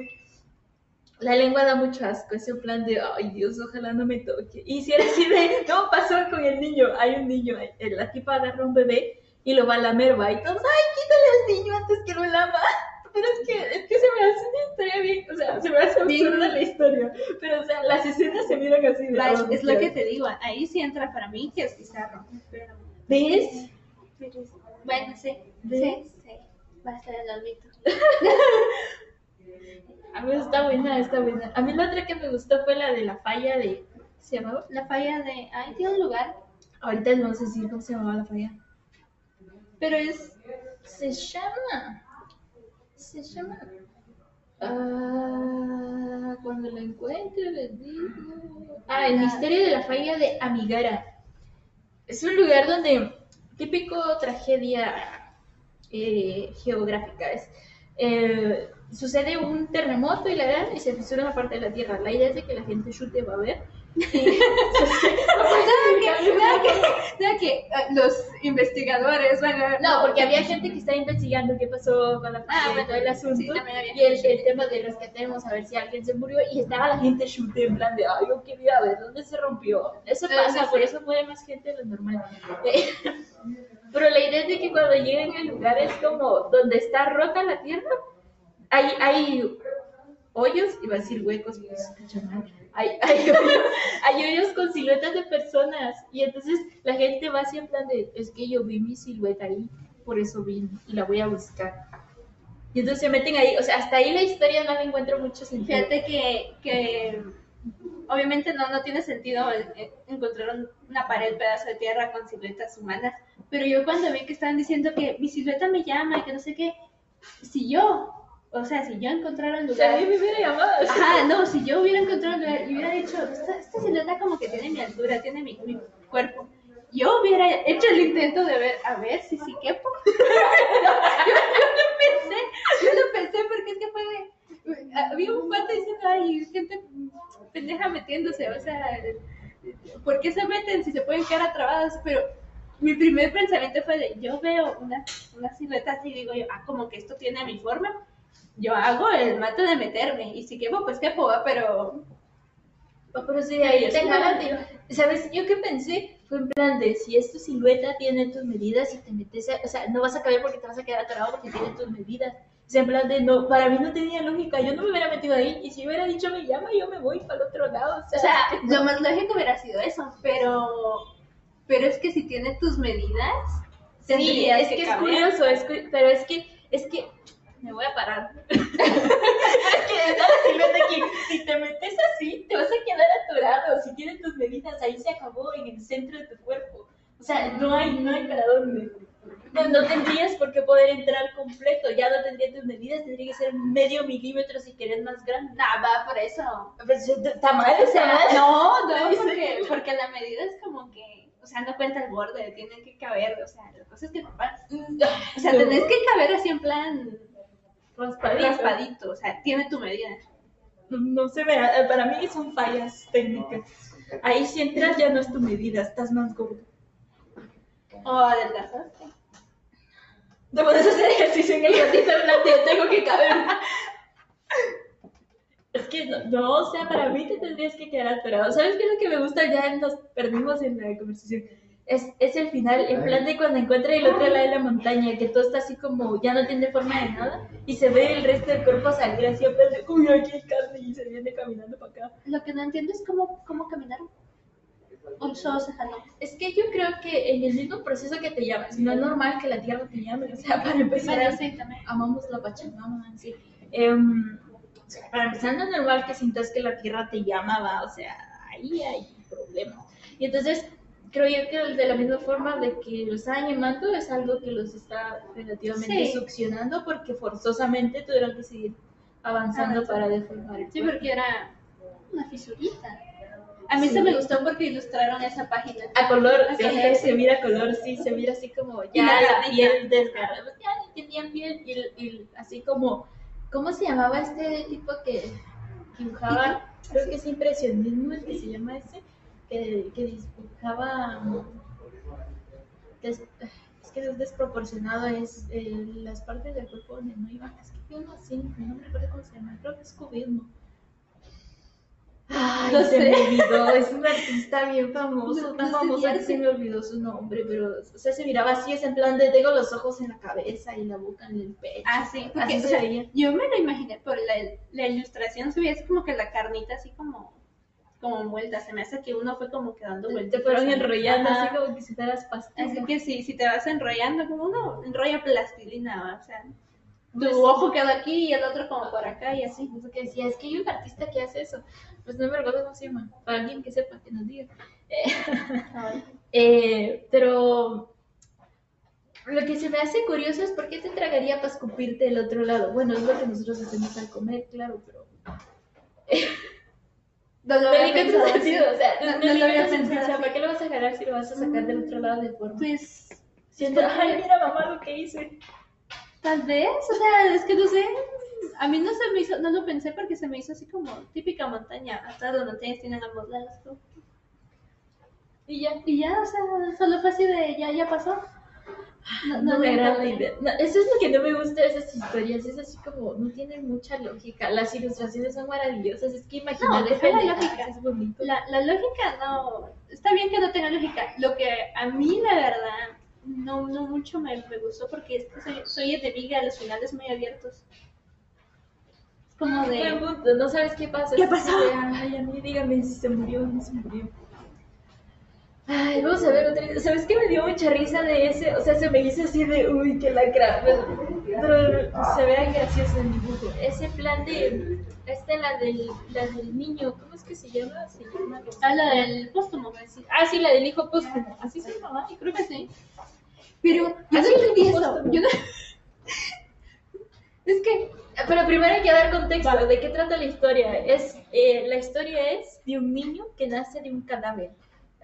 La lengua da mucho asco, es en plan de, ay Dios, ojalá no me toque. Y si era así de, no, pasó con el niño, hay un niño, eh, la tipa agarra un bebé y lo va a lamer, va, y todos, ay, quítale al niño antes que lo lama. Pero es que, es que se me hace una historia bien, o sea, se me hace absurda la historia, pero o sea, las escenas se miran así de, oh, es lo que te digo, ahí sí entra para mí que es bizarro. Pero, ¿Ves? bueno, sí, ¿Ves? sí, sí, va a estar el olvido. A mí está buena, está buena. A mí la otra que me gustó fue la de la falla de se llamaba? La falla de. Ay, tiene un lugar, Ahorita no sé si cómo se llamaba la falla. pero es. Se llama. Se llama. Ah, cuando la encuentre les digo. Ah, el misterio de la falla de Amigara. Es un lugar donde típico tragedia eh, geográfica es. eh, sucede un terremoto y la gran y se fisura una parte de la tierra. La idea es de que la gente chute va a ver. Y ¿Saben que, que, que ah, los investigadores a. No, porque había gente que estaba investigando qué pasó con la Ah, bueno, todo el asunto. sí, y el, el tema de rescatemos a ver si alguien se murió y estaba la gente chute en plan de, ay, yo quería ver dónde se rompió. Eso Sí, pasa, sí, por sí. eso muere más gente de lo normal. Eh, Pero la idea es de que cuando lleguen al lugar es como donde está rota la tierra, hay, hay hoyos, iba a decir huecos, pues. Hay, hay, hoyos, hay hoyos con siluetas de personas y entonces la gente va así en plan de, es que yo vi mi silueta ahí, por eso vine y la voy a buscar. Y entonces se meten ahí, o sea, hasta ahí la historia no le encuentro mucho sentido. Fíjate que, que obviamente no, no tiene sentido eh, eh, encontrar un- una pared, pedazo de tierra con siluetas humanas, pero yo cuando vi que estaban diciendo que mi silueta me llama y que no sé qué, si yo, o sea, si yo encontrara un lugar... mí me hubiera llamado. Ajá, no, si yo hubiera encontrado un lugar y hubiera dicho, esta, esta silueta como que tiene mi altura, tiene mi, mi cuerpo, yo hubiera hecho el intento de ver, a ver si sí quepo. yo, yo lo pensé, yo lo pensé porque es que fue de, había un pato diciendo, ay, gente pendeja metiéndose, o sea, ¿por qué se meten si se pueden quedar atrapadas? Pero mi primer pensamiento fue de, yo veo una, una silueta así y digo yo, ah, como que esto tiene mi forma, yo hago el mato de meterme, y si quepo, pues quepo, ¿va? pero pero sí, de ahí Es te una- jalan, te- ¿Sabes? Yo que pensé fue en plan de si es tu silueta, tiene tus medidas y te metes, a- o sea, no vas a caber porque te vas a quedar atorado porque tiene tus medidas. O sea, en plan de no, para mí no tenía lógica, yo no me hubiera metido ahí y si hubiera dicho me llama, yo me voy para el otro lado. O sea, O sea, lo más lógico hubiera sido eso, pero, pero es que si tiene tus medidas, sí, es que, es caber. curioso, es pero es que, es que, me voy a parar. es que está la silueta aquí, si te metes así, te vas a quedar atorado, si tiene tus medidas, ahí se acabó en el centro de tu cuerpo. O sea, no hay, no hay para dónde. No, no tendrías por qué poder entrar completo, ya no tendría tus medidas, tendría que ser medio milímetro si querés más grande. Nah, va por eso. Pues, está mal, O está sea, mal. no, no, Sí, porque, porque la medida es como que, o sea, no cuenta el borde, tiene que caber, o sea, la cosa es que papá, o sea, No. tenés que caber así en plan raspadito. raspadito, o sea, tiene tu medida. No se ve, para mí son fallas técnicas. Ahí si entras ya no es tu medida, estás más gordo. O adelgazaste. Te puedes hacer ejercicio en el ratito en plan de yo tengo que caber. Es que no, no, o sea, para mí te tendrías que quedar atorado. ¿Sabes qué es lo que me gusta? Ya nos perdimos en la conversación. Es, es el final, en plan de cuando encuentra el otro lado de la montaña, que todo está así como, ya no tiene forma de nada, y se ve el resto del cuerpo salir así, en plan de, uy, aquí hay carne, y se viene caminando para acá. Lo que no entiendo es cómo, cómo caminaron. O solo se jaló. Es que yo creo que en el mismo proceso que te llamas, no es normal que la tierra te llame, o sea, para empezar, Bueno, sí, también. amamos la Pachamama, sí. Em, o sea, para empezar, no es normal que sientas que la tierra te llama, va, o sea, ahí hay un problema. Y entonces, creo yo que de la misma forma de que los están llamando, es algo que los está relativamente Sí. succionando porque forzosamente tuvieron que seguir avanzando para deformar el Sí, cuerpo. porque era una fisurita. A mí Sí. se me gustó porque ilustraron esa página. A color, A sí, color. se mira a color, sí, se mira así como ya la la, piel desgarrada, ya ni tenían piel y, y así como, ¿cómo se llamaba este tipo que dibujaba? Creo que es impresionismo el que se llama ese, que, que es, que es desproporcionado, es eh, las partes del cuerpo donde no iban, es que tiene uno así, no me recuerdo cómo se llama, creo que es cubismo. Ay, No se sé. me olvidó, es un artista bien famoso, No- tan no sé famoso que se me olvidó su nombre, pero, o sea, se miraba así, es en plan de tengo los ojos en la cabeza y la boca en el pecho. Ah, sí, porque Así o se veía. yo me lo imaginé por la, la ilustración, se veía así como que la carnita así como, como vuelta. Se me hace que uno fue como quedando vuelta. Te fueron enrollando Ajá. así como que si fueras pastillas. Así que si, si te vas enrollando, como uno enrolla plastilina, o sea, tu Pues- ojo quedó aquí y el otro como por acá y así. Eso que decía, es que hay un artista que hace eso. Pues no me recuerdo cómo se llama. Para alguien que sepa, que nos diga. Eh, eh, pero lo que se me hace curioso es por qué te tragaría para escupirte el otro lado. Bueno, es lo que nosotros hacemos al comer, claro, pero. No lo había pensado así. o sea, No- no, no lo había pensado. ¿para qué lo vas a agarrar si lo vas a sacar del otro lado de forma? Pues Siento, ay, mira mamá lo que hice. tal vez, o sea, es que no sé. A mí no se me hizo, no lo pensé porque se me hizo así como típica montaña. Hasta las montañas tienen ambos lados. Y ya. Y ya, o sea, solo fue así de ya, ya pasó. No, No, me le agrada la idea. No, eso es lo que no me gusta de esas historias. Es así como, no tienen mucha lógica. Las ilustraciones son maravillosas. Es que imaginar No, deja la lógica. es bonito. La, la lógica no. Está bien que no tenga lógica. Lo que a mí, la verdad, no, no mucho me, me gustó porque es que soy, soy enemiga de los finales muy abiertos. Es como de. no sabes qué pasa. ¿Qué pasó? de, Ay, a mí dígame si se murió o no se murió. Ay, vamos a ver otra ¿Sabes qué me dio mucha risa de ese? O sea, se me hizo así de, uy, qué lacra. Pero, se ve gracioso el dibujo. Ese plan de, este, la del, la del niño, ¿cómo es que se llama? Se llama Habla del póstumo. Ah, sí, la del hijo póstumo. Así se llama, Creo que sí. Pero yo no entendí eso. Yo no... es que Pero primero hay que dar contexto. ¿De qué trata la historia? Es, eh, la historia es de un niño que nace de un cadáver.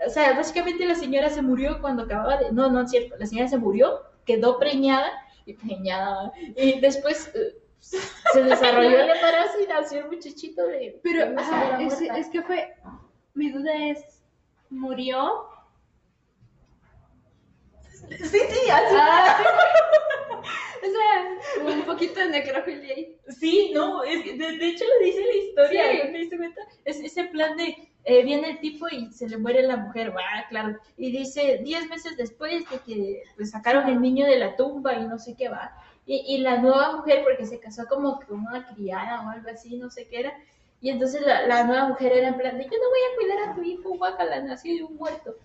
O sea, básicamente la señora se murió cuando acababa de... No, no es cierto. La señora se murió, quedó preñada y preñada. Y después eh, se desarrolló el embarazo y nació el muchachito de... Pero de es, que fue. Mi duda es: ¿murió? Sí, sí, así. O sea, un poquito de necrofilia ahí. Sí, no, es que de, de hecho lo dice la historia, Sí. ¿no te diste cuenta? Es ese plan de, eh, viene el tipo y se le muere la mujer, va, claro, y dice, 10 meses después de que pues, sacaron el niño de la tumba y no sé qué va, y, y la nueva mujer, porque se casó como con una criada o algo así, no sé qué era, y entonces la, la nueva mujer era en plan de, yo no voy a cuidar a tu hijo, guacala, nació de un muerto.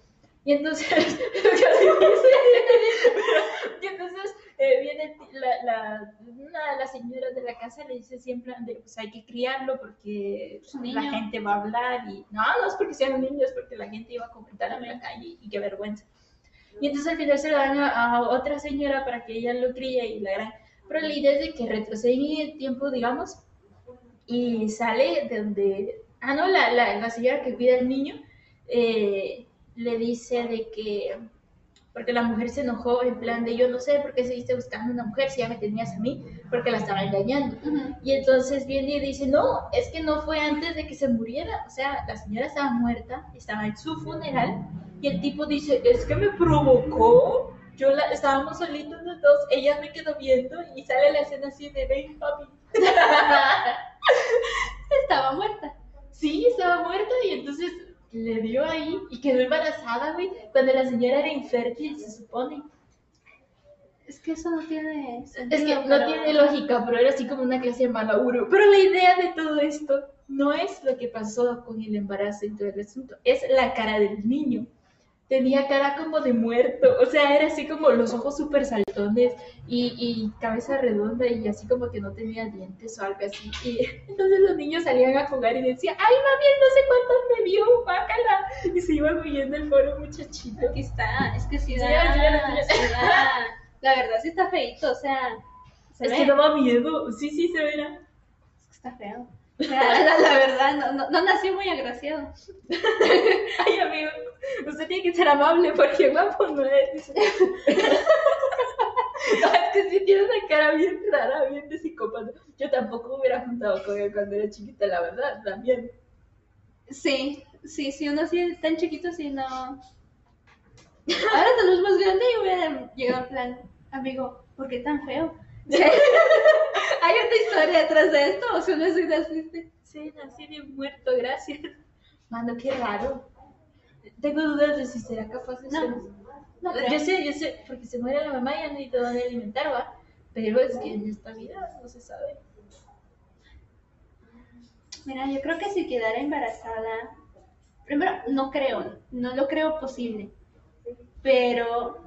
Y entonces, y entonces eh, viene la, la, una de las señoras de la casa le dice siempre, de, pues hay que criarlo porque la gente va a hablar y no, no es porque sean niños, es porque la gente iba a comentar en la calle y qué vergüenza. Y entonces al final se lo dan a, a otra señora para que ella lo críe y la gran... Pero la idea es de que retroceden en el tiempo, digamos, y sale de donde... Ah, no, la, la, la señora que cuida al niño eh, le dice de que... Porque la mujer se enojó en plan de yo no sé por qué seguiste buscando una mujer si ya me tenías a mí, porque la estaba engañando. Y entonces viene y dice, no, es que no fue antes de que se muriera. O sea, la señora estaba muerta, estaba en su funeral, y el tipo dice, es que me provocó. Yo la, estábamos solitos los dos, ella me quedó viendo y sale la escena así de, ven, papi. Estaba muerta. Sí, estaba muerta y entonces le dio ahí y quedó embarazada, güey, cuando la señora era infértil, se supone. Es que eso no tiene Es sentido. que no pero- tiene lógica, pero era así como una clase de malauro. Pero la idea de todo esto no es lo que pasó con el embarazo y todo el asunto, es la cara del niño. Tenía cara como de muerto, o sea, era así como los ojos súper saltones y, y cabeza redonda y así como que no tenía dientes o algo así. Y entonces los niños salían a jugar y decían, ay mami, él no sé cuántos me vio, bácala. Y se iba huyendo el pobre muchachito. Aquí está, es que sí da, sí, da. La verdad sí está feito, o sea, se Es ve, que daba miedo, sí, sí, se verá. es que está feo. La, la verdad, no, no, no nació muy agraciado. Ay, amigo, usted tiene que ser amable porque guapo no es. No, es que sí tiene una cara bien rara, bien de psicópata. Yo tampoco hubiera juntado con él cuando era chiquita, la verdad, también. Sí, sí, sí, uno así tan chiquito, sí, no. Ahora tal vez más grande y hubiera llegado en plan, amigo, ¿por qué tan feo? ¿Hay otra historia detrás de esto o solo soy así? Sí, nací de muerto, gracias. Mano, qué raro. Tengo dudas de si será capaz de No, ser. no yo sé, yo sé, porque se muere la mamá y ya no necesito dónde alimentar, va. Pero es que en esta vida no se sabe. Mira, yo creo que si quedara embarazada, primero, no creo, no lo creo posible, pero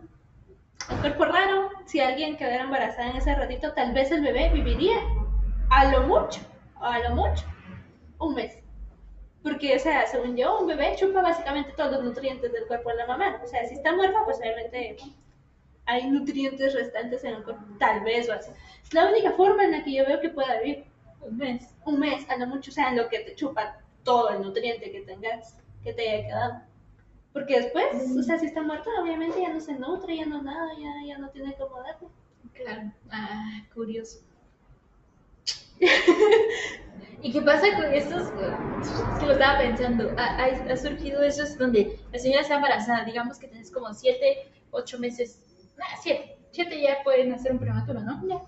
un cuerpo raro, si alguien quedara embarazada en ese ratito, tal vez el bebé viviría a lo mucho, a lo mucho, un mes. Porque, o sea, según yo, un bebé chupa básicamente todos los nutrientes del cuerpo de la mamá. O sea, si está muerta, pues obviamente hay nutrientes restantes en el cuerpo, tal vez o así. Es la única forma en la que yo veo que pueda vivir Un mes. un mes, a lo mucho, o sea, en lo que te chupa todo el nutriente que tengas, que te haya quedado. Porque después, o sea, si está muerta, obviamente ya no se nutre, ya no nada, ya, ya no tiene cómo darle. Claro. Ah, curioso. ¿Y qué pasa con estos? Es que lo estaba pensando. Ha, ha- surgido esos donde la señora está embarazada. Digamos que tienes como 7, 8 meses. Nah, 7. 7 ya pueden hacer un prematuro, ¿no?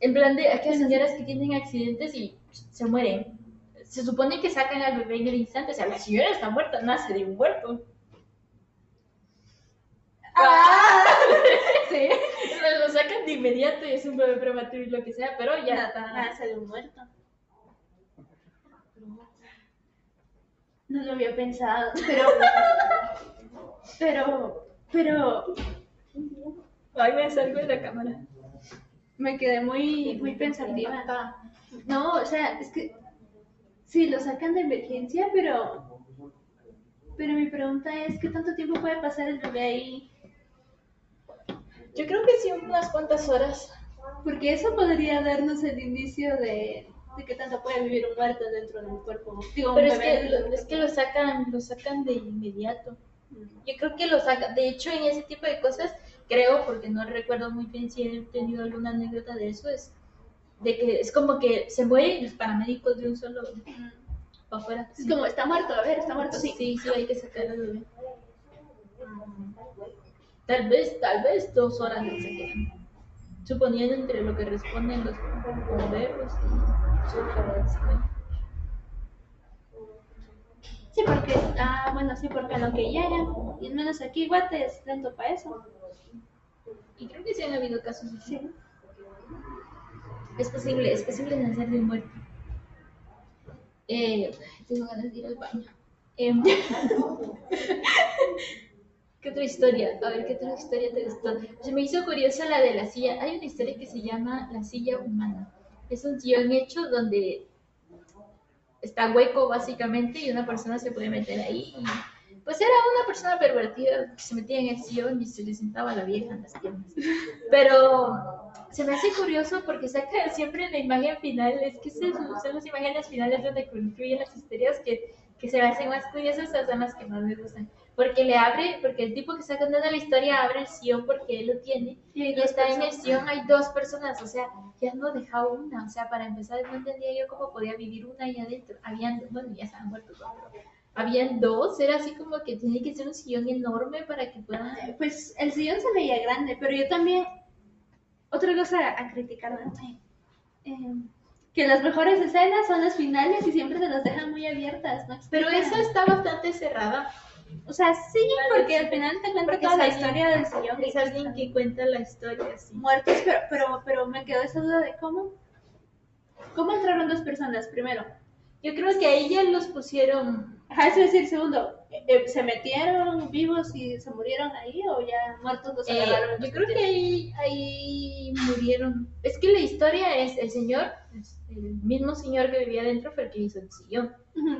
En plan de aquellas señoras que tienen accidentes y se mueren. Se supone que sacan al bebé en el instante. O sea, la señora está muerta, nace de un muerto. ¡Ah! Sí. Lo sacan de inmediato y es un bebé prematuro y lo que sea, pero ya está. nace de un muerto. No lo había pensado, pero. Pero. Pero. Ay, me salgo de la cámara. Me quedé muy, muy pensativa. No, o sea, es que. Sí, lo sacan de emergencia, pero. Pero mi pregunta es: ¿qué tanto tiempo puede pasar el bebé ahí? Yo creo que sí, unas cuantas horas. Porque eso podría darnos el indicio de, de qué tanto puede vivir un muerto dentro de un cuerpo. Digo, un Pero es que, de lo, es que lo sacan, lo sacan de inmediato. Yo creo que lo sacan. De hecho, en ese tipo de cosas, creo, porque no recuerdo muy bien si he tenido alguna anécdota de eso, es de que es como que se mueren los paramédicos de un solo para afuera. Es como, está muerto, a ver, está muerto, sí. Sí, sí, hay que sacar al bebé. Tal vez, tal vez dos horas se quedan. Suponiendo entre lo que responden los bomberos y ¿no? Sí, porque, ah, bueno, sí, porque a lo que llegan, y al menos aquí Guate es lento para eso. Y creo que sí han habido casos así. Sí. Es posible, es posible nacer de un muerto. Eh, tengo ganas de ir al baño. Em, ¿Qué otra historia? A ver, ¿qué otra historia te gustó? Se me hizo curiosa la de la silla. Hay una historia que se llama La silla humana. Es un sillón hecho donde está hueco básicamente y una persona se puede meter ahí. Pues era una persona pervertida que se metía en el sillón y se le sentaba la vieja en las piernas. Pero se me hace curioso porque saca siempre la imagen final, es que son las imágenes finales donde concluyen las historias que, que se me hacen más curiosas, esas son las que más me gustan. Porque le abre, porque el tipo que está contando la historia abre el sillón porque él lo tiene Y y dos está en el sillón, hay dos personas, o sea, ya no dejaba una, o sea, para empezar no entendía yo cómo podía vivir una ahí adentro. Habían, bueno, ya estaban muertos, ¿no? pero habían dos, era así como que tiene que ser un sillón enorme para que puedan... Pues el sillón se veía grande, pero yo también, otra cosa a criticar. Eh, que las mejores escenas son las finales y siempre se las dejan muy abiertas, ¿no? Pero esa está bastante cerrada. O sea, sí, porque al final te cuenta toda la historia del sillón. Es alguien que cuenta la historia así. muertos, pero, pero, pero me quedó esa duda de cómo, cómo entraron dos personas primero. Yo creo que a ella los pusieron. Ajá, es decir, segundo, eh, ¿se metieron vivos y se murieron ahí o ya muertos los eh, agarraron? yo creo que ahí, ahí murieron. Es que la historia es: el señor, el mismo señor que vivía adentro, fue el que hizo el sillón.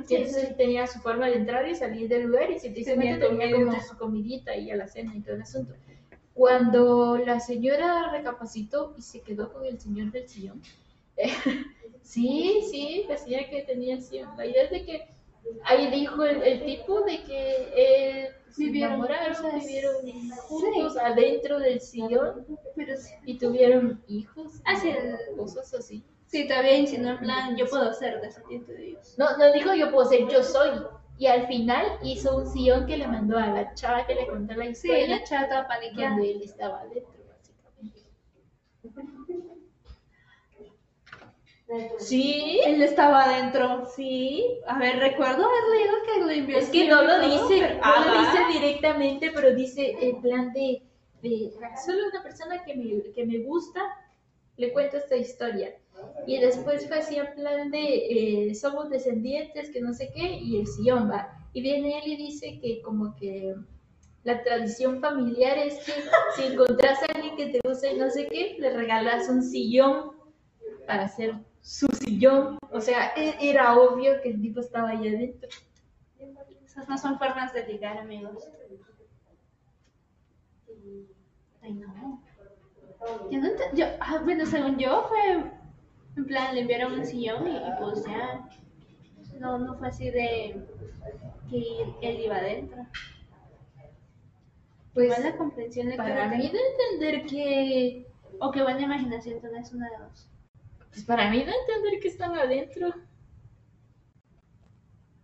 Sí, entonces sí. él tenía su forma de entrar y salir del lugar y simplemente Tenía como su comidita y a la cena y todo el asunto. Cuando la señora recapacitó y se quedó con el señor del sillón, sí, sí, la señora que tenía el sillón. La idea es de que ahí dijo el, el tipo de que se Vivieron enamoraron, cosas- vivieron sí. juntos adentro del sillón Pero sí, y tuvieron hijos, sí, cosas así. Sí, todavía insinuó en plan, yo puedo ser descendiente de Dios. No, no dijo yo puedo ser, yo soy. Y al final hizo un sillón que le mandó a la chava que le contó la Sí, historia, la chava estaba paniqueada. donde él estaba adentro, básicamente. Sí, Él estaba adentro. sí. A ver, recuerdo haber leído que lo envió. Es que no lo dice, no lo dice directamente, pero dice en plan de, de solo una persona que me, que me gusta, le cuento esta historia. Y después en plan de, eh, somos descendientes, que no sé qué, y el sillón va. Y viene él y dice que como que la tradición familiar es que si encontrás a alguien que te gusta y no sé qué, le regalas un sillón para hacer su sillón. O sea, e- era obvio que el tipo estaba ahí adentro. Esas no son formas de ligar, amigos. Ay, no. Yo no yo, ah, bueno, según yo fue, en plan, le enviaron un sillón y, y pues ya. No, no fue así de que él iba adentro. Pues Igual la comprensión de para mí de entender que... O que buena imaginación tenés una de dos. Pues para mí de entender que están adentro.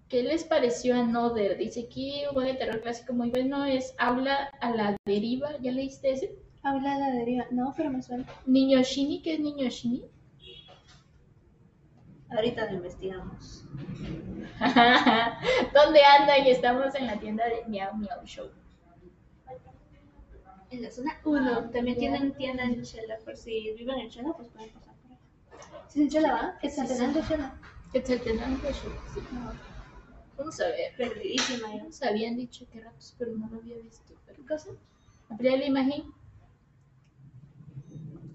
¿Qué les pareció a Noder? Dice aquí un buen terror clásico muy bueno es Habla a la deriva. ¿Ya leíste ese? Habla la deriva. No, pero me suena. Niño Shini, ¿qué es Niño Shini? Ahorita lo investigamos. ¿Dónde andan? Y estamos en la tienda de Miau Miau Show. En la zona 1 también tienen tienda en Chela, por si viven en Chela, pues pueden pasar por ahí. Si es en Chela, ¿va? Que está Sí, sí. teniendo Chela. Quetzaltenango Show. Sí. Vamos a ver. Perdidísima yo. Nos habían dicho que ratos, pero no lo había visto. ¿Qué cosa? ampliar la imagen.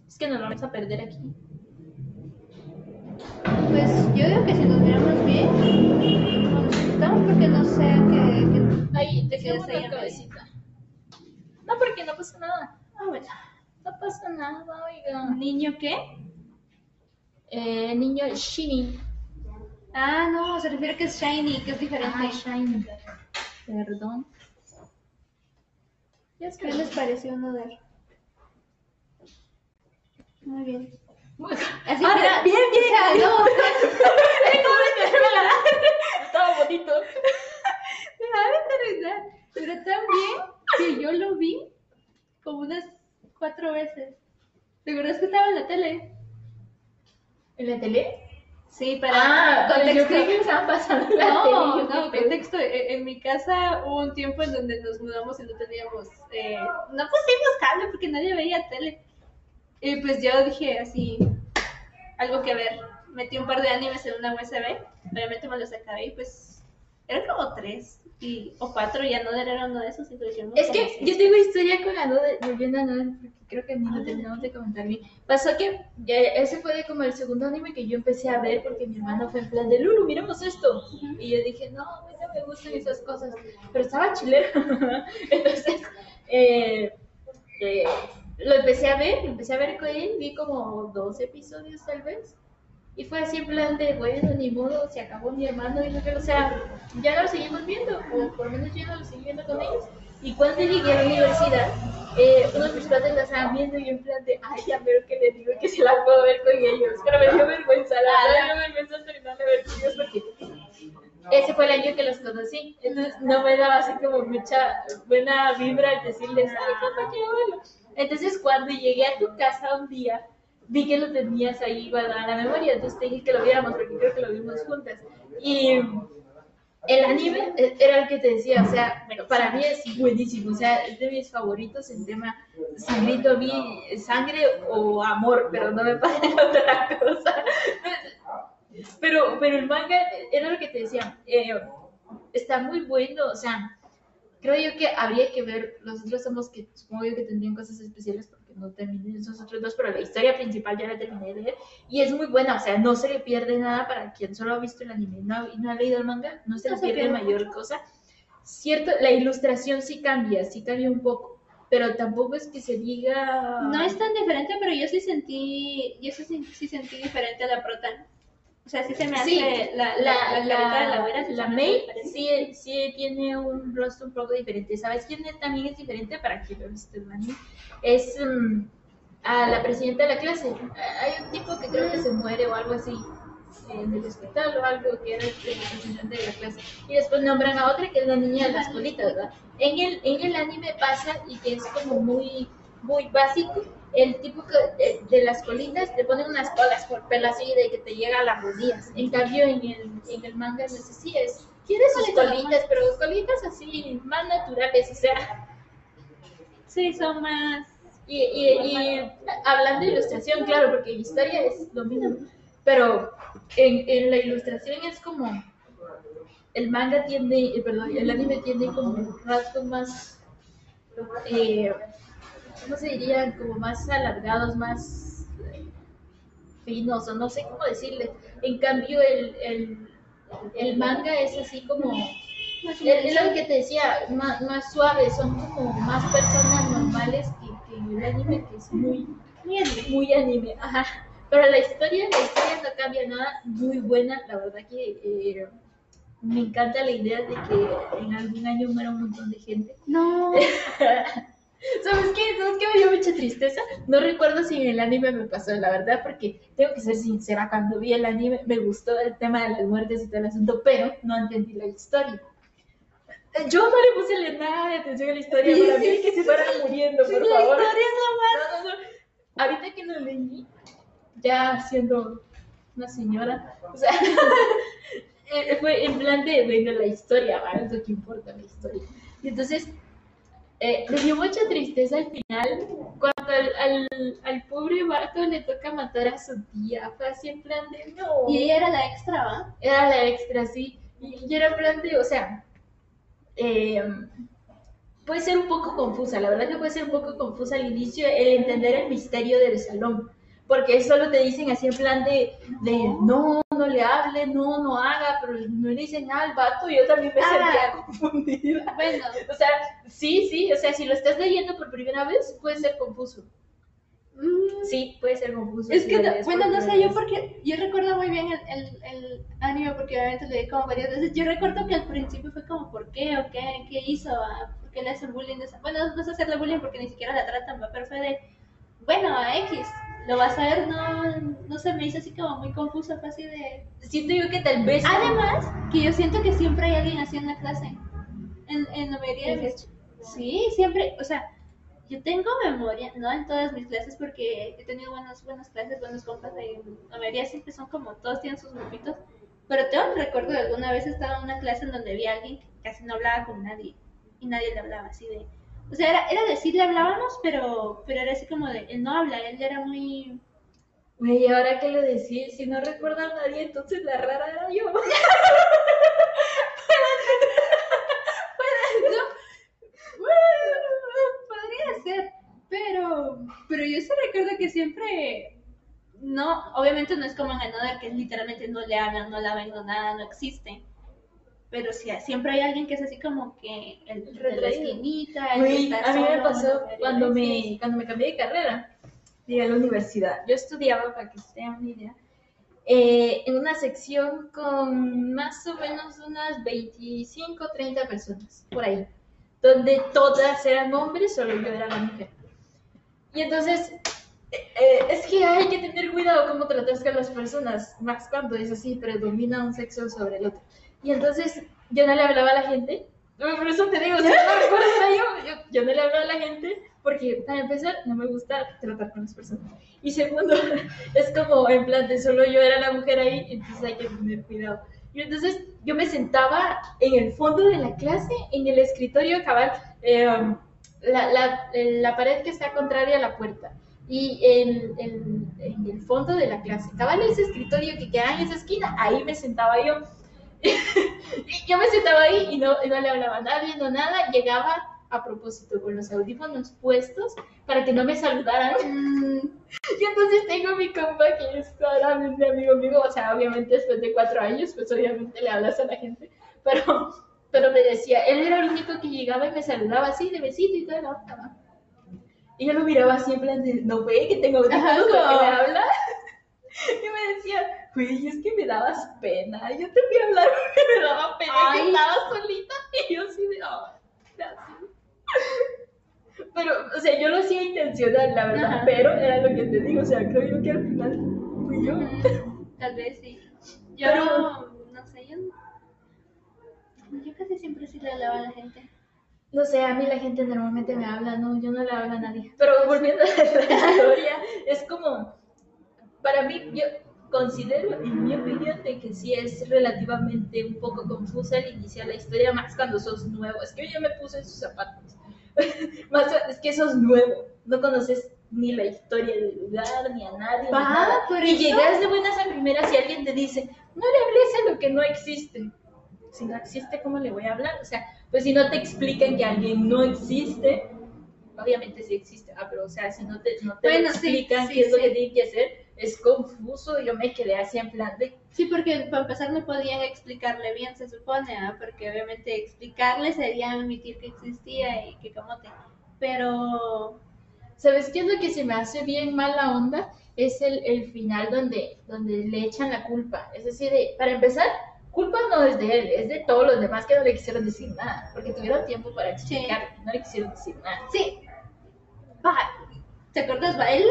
Es que nos lo vamos a perder aquí. Pues yo digo que si nos miramos bien, nos porque no sé qué. qué... Ahí, te está ahí en cabecita. No, porque no pasa nada. Ah, bueno. No pasa nada, oiga. ¿Niño qué? Eh, niño Shini. Ah, no, se refiere que es shiny, que es diferente. Ah, Shiny. Perdón. ¿Qué les pareció no ver? Muy bien. Así Ah, mira, bien, bien. O sea, no, Estaba bonito. Déjame terminar. Pero tan bien que yo lo vi como unas cuatro veces. ¿Te acuerdas que estaba en la tele? ¿En la tele? Sí, para Ah, contexto. yo creí que estaban pasando en la No, tele. no, contexto. E- En mi casa hubo un tiempo en donde nos mudamos y no teníamos, eh, no pusimos cable porque nadie veía tele. Y pues yo dije así, algo que ver. Metí un par de animes en una USB, obviamente me los acabé y pues eran como tres y, o cuatro, ya no era uno de esos Es que seis. yo tengo historia con la Node, volviendo a Node, porque creo que ni lo terminamos de comentar bien. Pasó que ese fue como el segundo anime que yo empecé a ver porque mi hermano fue en plan de Lulu, miremos esto. Y yo dije, no, a mí no me gustan esas cosas. Pero estaba chilero. Entonces, eh, eh, lo empecé a ver, empecé a ver con él, vi como dos episodios tal vez. Y fue así en plan de, bueno, ni modo, se acabó mi hermano y no que, o sea, ya lo seguimos viendo, o por lo menos yo no lo seguí viendo con ellos. Y cuando llegué a la universidad, eh, unos de mis padres la estaban viendo y en plan de, ay, ya veo que le digo que se la puedo ver con ellos. Pero me dio vergüenza, la me dio vergüenza terminar de ver con ellos porque ese fue el año que los conocí. Entonces no me daba así como mucha buena vibra al decirles, ay, papá, qué bueno. Entonces cuando llegué a tu casa un día, vi que lo tenías ahí guardado en la memoria, entonces te dije que lo viéramos porque creo que lo vimos juntas. Y el anime era el que te decía, o sea, para mí es buenísimo, o sea, es de mis favoritos en tema sangrito, a mí sangre o amor, pero no me pasa otra cosa. Pero, pero el manga era lo que te decía, eh, está muy bueno, o sea, creo yo que habría que ver, los otros somos que supongo yo que tendrían cosas especiales porque no terminé esos otros dos, pero la historia principal ya la terminé de leer y es muy buena, o sea, no se le pierde nada para quien solo ha visto el anime no, y no ha leído el manga, no se No le se pierde pierde mayor cosa. Cierto, la ilustración sí cambia, sí cambia un poco, pero tampoco es que se diga... No es tan diferente, pero yo sí sentí, yo sí, sí sentí diferente a la prota. O sea, sí se me hace Sí, la, la, la, la, la la, May sí, sí tiene un rostro un poco diferente. ¿Sabes quién también es diferente para quien lo anime? Es mm, a la presidenta de la clase. Hay un tipo que creo que se muere o algo así en el hospital o algo que era el representante de la clase. Y después nombran a otra que es la niña de las colitas, ¿verdad? En el, en el anime pasa y que es como muy, muy básico. El tipo que, eh, de las colitas te ponen unas colas por pelo así de que te llega a las rodillas. En cambio, en el, en el manga no sé si es. Tiene sus Colitas colitas, pero colitas así, más naturales, o sea. Sí, son más. Y, y, y hablando de ilustración, claro, porque historia es lo mismo, pero en, en la ilustración es como el manga tiene, eh, perdón, el anime tiene como rasgos más eh, ¿cómo se dirían? Como más alargados, más eh, finos, o no sé cómo decirles. En cambio, el, el, el manga es así como es, es lo que te decía, más, más suave, son como más personas normales que, que el anime, que es muy, Muy anime. muy anime. Ajá. Pero la historia, la historia no cambia nada, muy buena, la verdad que eh, me encanta la idea de que en algún año muera un montón de gente. No. ¿Sabes qué? ¿Sabes qué me dio mucha tristeza? No recuerdo si en el anime me pasó, la verdad, porque tengo que ser sincera, cuando vi el anime me gustó el tema de las muertes y todo el asunto, pero no entendí la historia. Yo no le puse nada de atención a la historia, Sí, para sí, mí que sí, se fueran muriendo, por la favor. historia es lo más. No, no, no. Ahorita que lo leí, ya siendo una señora, o sea, eh, fue en plan de, bueno, la historia, ¿vale? Es lo que importa, la historia. Y entonces, eh, me dio mucha tristeza al final, cuando al, al, al pobre vato le toca matar a su tía, fue así en plan de, no. Y ella era la extra, ¿va? Era la extra, sí. Y, y era en plan de, o sea, eh, puede ser un poco confusa, la verdad que puede ser un poco confusa al inicio el entender el misterio del salón, porque solo te dicen así en plan de, de no, no le hable, no, no haga, pero no le dicen nada al vato, yo también me Ah. sentía confundida. Bueno, O sea, sí, sí, o sea, si lo estás leyendo por primera vez, puede ser confuso. mm, Sí, puede ser confuso. Es si que, no- bueno, no sé, yo porque yo recuerdo muy bien el, el, el anime porque obviamente leí como varias veces. Yo recuerdo que al principio fue como, ¿por qué? ¿O qué? ¿Qué hizo? ah? ¿Por qué le hacen bullying? Bueno, no es hacerle bullying porque ni siquiera la tratan, pero fue de, bueno, a X, lo vas a ver, no, no se me hizo así como muy confuso, fue así de... Siento yo que tal vez... Además, que yo siento que siempre hay alguien así en la clase. En, en la mayoría de mis... Sí, siempre, o sea, yo tengo memoria, no en todas mis clases porque he tenido buenas, buenas clases, buenos compas, y la mayoría siempre son como, todos tienen sus grupitos, pero tengo el recuerdo de alguna vez estaba en una clase en donde había alguien que casi no hablaba con nadie y nadie le hablaba así de... O sea, era, era decir, le hablábamos, pero, pero era así como de, él no habla, él era muy... Güey, ahora que lo decís, si no recuerdo a nadie, entonces la rara era yo. Podría ser, pero, pero yo sí recuerdo que siempre, no, obviamente no es como en Another, que literalmente no le hablan, no la ven, no nada, no existe. Pero sí, siempre hay alguien que es así como que el de la Retraído. esquinita, el Güey, está a mí me pasó cuando sí. me, cuando me cambié de carrera, llegué a la universidad. Yo estudiaba, para que se tengan una idea, eh, en una sección con más o menos unas 25, 30 personas, por ahí, donde todas eran hombres, solo yo era la mujer. Y entonces, eh, eh, es que hay que tener cuidado cómo tratas con las personas, más cuando es así, predomina un sexo sobre el otro. Y entonces, yo no le hablaba a la gente, por eso te digo, yo, yo, yo no le hablaba a la gente porque para empezar no me gusta tratar con las personas. Y segundo es como en plan de solo yo era la mujer ahí entonces hay que tener cuidado. Y entonces yo me sentaba en el fondo de la clase en el escritorio cabal eh, um, la, la, la pared que está contraria a la puerta. Y en, en, en el fondo de la clase cabal ese escritorio que queda en esa esquina ahí me sentaba yo y yo me sentaba ahí y no, y no le hablaba a nadie, no nada. Llegaba a propósito con los audífonos puestos para que no me saludaran. Y entonces tengo a mi compa que es mi amigo mío. O sea, obviamente después de cuatro años, pues obviamente le hablas a la gente. Pero, pero me decía, él era el único que llegaba y me saludaba así de besito y toda la onda, ¿no? Y yo lo miraba de, no ve que tengo audífonos como- me habla. Y me decía, güey, es que me dabas pena. Yo te fui a hablar porque me daba pena que Ay. estabas solita. Y yo así de, oh, gracias. Pero, o sea, yo lo hacía intencional, la verdad. Ajá. Pero era lo que te digo, o sea, creo yo que al final fui yo. tal vez sí. Yo, Pero- no sé, yo, yo casi siempre sí le hablaba a la gente. No sé, a mí la gente normalmente me habla, no, yo no le hablo a nadie. Pero volviendo a la historia, es como, para mí, yo considero, en mi opinión, de que sí es relativamente un poco confusa al iniciar la historia, más cuando sos nuevo. Es que yo me puse en sus zapatos. más, es que sos nuevo, no conoces ni la historia del lugar, ni a nadie, ni Va, nada. por Y eso. llegas de buenas a primeras y alguien te dice, no le hables a lo que no existe. Si no existe, ¿cómo le voy a hablar? O sea, pues si no te explican que alguien no existe, obviamente sí existe, ah, pero o sea, si no te, no te Bueno, lo sí, explican sí, qué es lo que tienen que hacer, es confuso, yo me quedé así en plan de, Sí, porque para empezar no podían explicarle bien, se supone, ¿ah? porque obviamente explicarle sería admitir que existía y que camote. Pero ¿sabes qué es lo que se me hace bien mala onda? Es el, el final donde, donde le echan la culpa, es decir, de- para empezar, culpa no es de él, es de todos los demás que no le quisieron decir nada, porque tuvieron tiempo para explicar, no le quisieron decir nada. sí, va, ¿te acuerdas? Va, él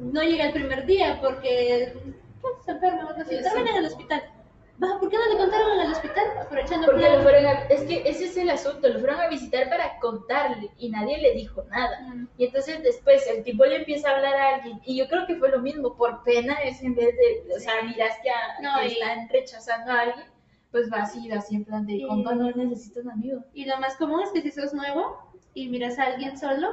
no llega el primer día porque pues, se enferma o algo así, Sí. termina en el hospital. ¿por qué no le contaron en el hospital? Aprovechando Porque plan. lo fueron a- es que ese es el asunto, lo fueron a visitar para contarle y nadie le dijo nada. Mm. Y entonces después el tipo le empieza a hablar a alguien y yo creo que fue lo mismo, por pena es en vez de, o sea, miras que, a- No, que y- están rechazando a alguien, pues va así, así en plan de, Y- compa, no necesito un amigo. Y lo más común es que si sos nuevo y miras a alguien solo,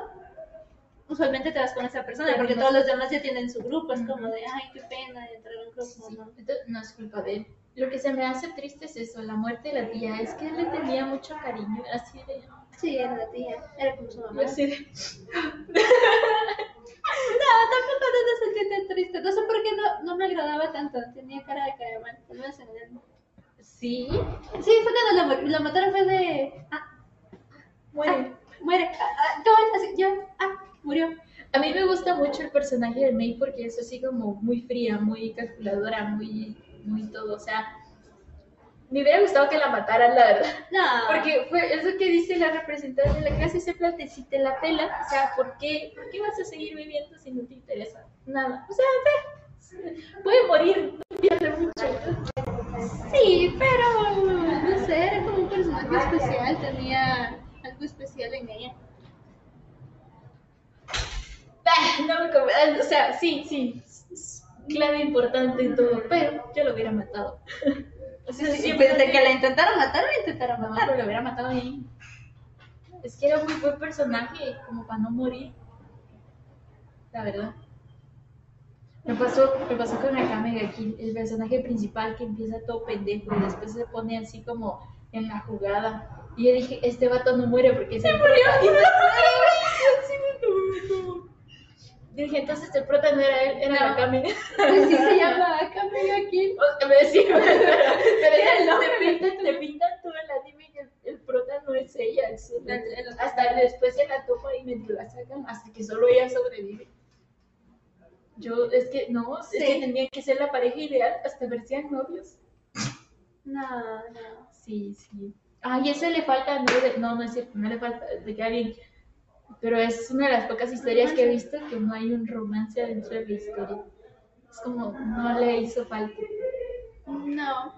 usualmente te vas con esa persona, porque todos los demás ya tienen su grupo, es como de, ay, qué pena entrar en un grupo. Sí, ¿no? entonces no es culpa de él. Lo que se me hace triste es eso, la muerte de la tía, es que él le tenía mucho cariño, así de... Sí, era la tía, era como su mamá. Así de... No, tampoco no me sentí tan triste. No sé por qué no, no me agradaba tanto. Tenía cara de caer mal. al menos en el- Sí, Sí, fue cuando lo, lo mataron, fue de. Ah, bueno. ah, muere. Ah, ah, así, ya. A mí me gusta mucho el personaje de May porque es así como muy fría, muy calculadora, muy, muy todo. O sea, me hubiera gustado que la mataran, la verdad. No. Porque fue eso que dice la representante de la clase, ese plan si te la pela, o sea, ¿por qué, ¿por qué vas a seguir viviendo si no te interesa nada? O sea, puede morir, no pierde mucho. Sí, pero. No sé, era como un personaje especial. Tenía algo especial en ella. Ah, No me conven- o sea, sí, sí, es clave importante en todo, pero yo lo hubiera matado. O sea, siempre Desde que la intentaron matar, la intentaron No, matar. pero lo hubiera matado bien. Es que era muy buen personaje, como para no morir. La verdad. Me pasó, me pasó con Akame aquí, el personaje principal que empieza todo pendejo y después se pone así como en la jugada. Y yo dije, este vato no muere porque se murió. Yo dije, entonces el prota no era él, era No. Akame. Así se llama Akame aquí. O sea, me decía, pero, pero te, pintan, te pintan todo el anime y el, el prota no es ella. es el- El- el- hasta después se la toma y medio la sacan hasta que solo ella sobrevive. Yo, es que no, Sí. es que tendrían que ser la pareja ideal hasta ver si eran novios. No, no. Sí, sí. Ay, ese le falta, no, de- no, no es cierto, no le falta, te queda bien. Pero es una de las pocas historias que he visto que no hay un romance dentro de la historia. Es como, no le hizo falta. No.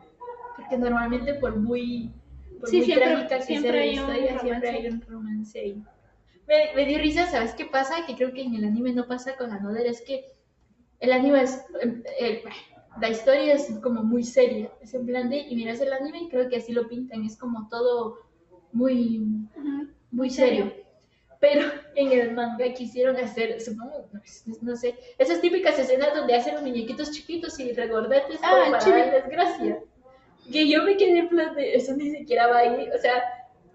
Porque normalmente por muy, por Sí, muy siempre- trágica que siempre sea la hay un historia, siempre hay un romance ahí. Me, me dio risa, ¿sabes qué pasa? Que creo que en el anime no pasa con Another, es que el anime es, eh, eh, la historia es como muy seria, es en plan de, y miras el anime y creo que así lo pintan, es como todo muy, Ujú. muy serio. Pero en el manga quisieron hacer, supongo, no, es- no sé, esas típicas escenas donde hacen los muñequitos chiquitos y regordetes Ah, para darles gracia. Que yo me quedé en plan de, eso ni siquiera va ahí, o sea,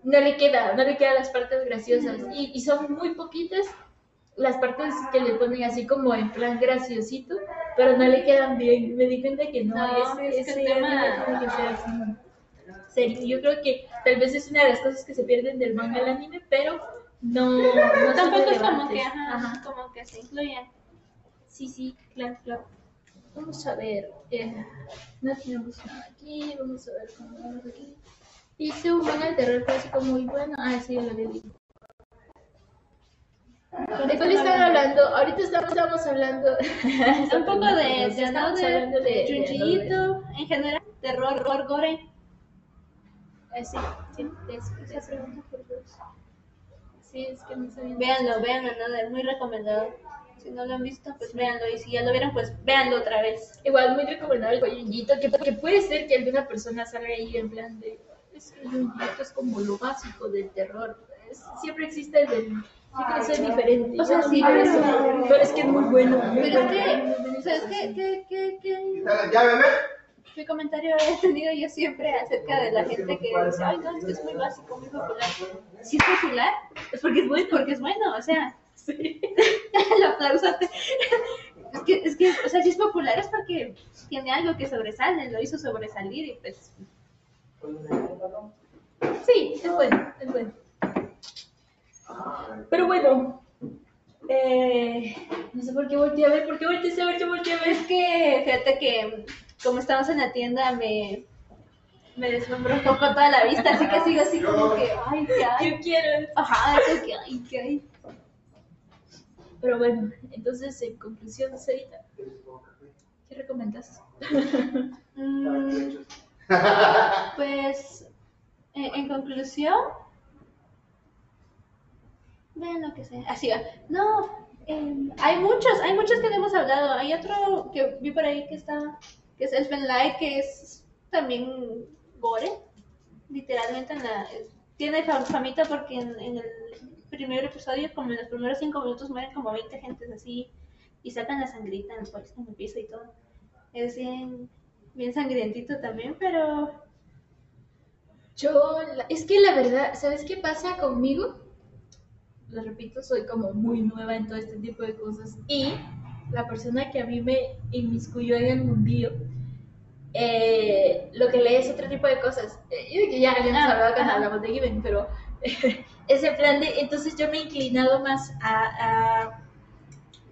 no le queda, no le quedan las partes graciosas. Y, y son muy poquitas las partes que le ponen así como en plan graciosito, pero no le quedan bien. Me di cuenta que no, No, ese, es que ese tema- que ser así. Serio, yo creo que tal vez es una de las cosas que se pierden del manga al anime, pero no, no Tampoco es como que, ajá, Ajá. como que se incluyan. Sí, sí, claro, claro. Vamos a ver. eh, no tenemos nada aquí. Vamos a ver cómo vamos aquí. Dice un manga de terror clásico muy bueno. Ah, sí, lo había dicho. ¿De cuál están hablando? Ahorita estamos, estamos hablando. Un poco de, de, estamos hablando de. Ito, en general, terror, horror, gore. Ah, sí, sí, esa pregunta por dos. Sí, es que no sabía. Véanlo, vean Another, muy recomendado. Si no lo han visto, pues véanlo. Y si ya lo vieron, pues véanlo otra vez. Igual muy recomendable el Junjito, que, que puede ser que alguna persona salga ahí en plan de, es que el Junjito es como lo básico del terror, Es- siempre existe el del, siempre es el diferente. O sea, Yo sí, pero- pero es que es muy bueno. muy Pero es que, es que, cosa. que, que, que... ¿Ya, bebé? Mi comentario he tenido yo siempre acerca de la gente que dice, ay, no, es que es muy básico, muy popular. Si es popular, es porque es bueno, porque es bueno, o sea, Sí. el aplausote. Es que, es que, o sea, si es popular es porque tiene algo que sobresale, lo hizo sobresalir y pues, Sí, es bueno, es bueno. Pero bueno, eh, no sé por qué volteé a ver, por qué volteé a ver, yo volteé a ver. es que fíjate que como estamos en la tienda me, me deslumbró un poco toda la vista, así que sigo así como que, ay, ¿qué hay? Yo quiero. Ajá, eso que hay, ¿qué hay? Pero bueno, entonces en conclusión, Sarita, ¿qué recomiendas? Mm, pues, en, en conclusión, vean lo que sea. Así va. No, em, hay muchos, hay muchos que no hemos hablado. Hay otro que vi por ahí que está, que es Elfen Light, que es también gore, literalmente tiene fam- famita porque en, en el primer episodio, como en los primeros cinco minutos, mueren como 20 gentes así y sacan la sangrita en en el piso y todo. Es bien, bien sangrientito también, pero Yo, es que la verdad, ¿sabes qué pasa conmigo? Lo repito, soy como muy nueva en todo este tipo de cosas y la persona que a mí me inmiscuyó en el mundillo, eh, lo que lee es otro tipo de cosas. Eh, yo que ya habíamos Ah, hablado cuando hablamos de Given, pero ese plan de, entonces yo me he inclinado más a, a,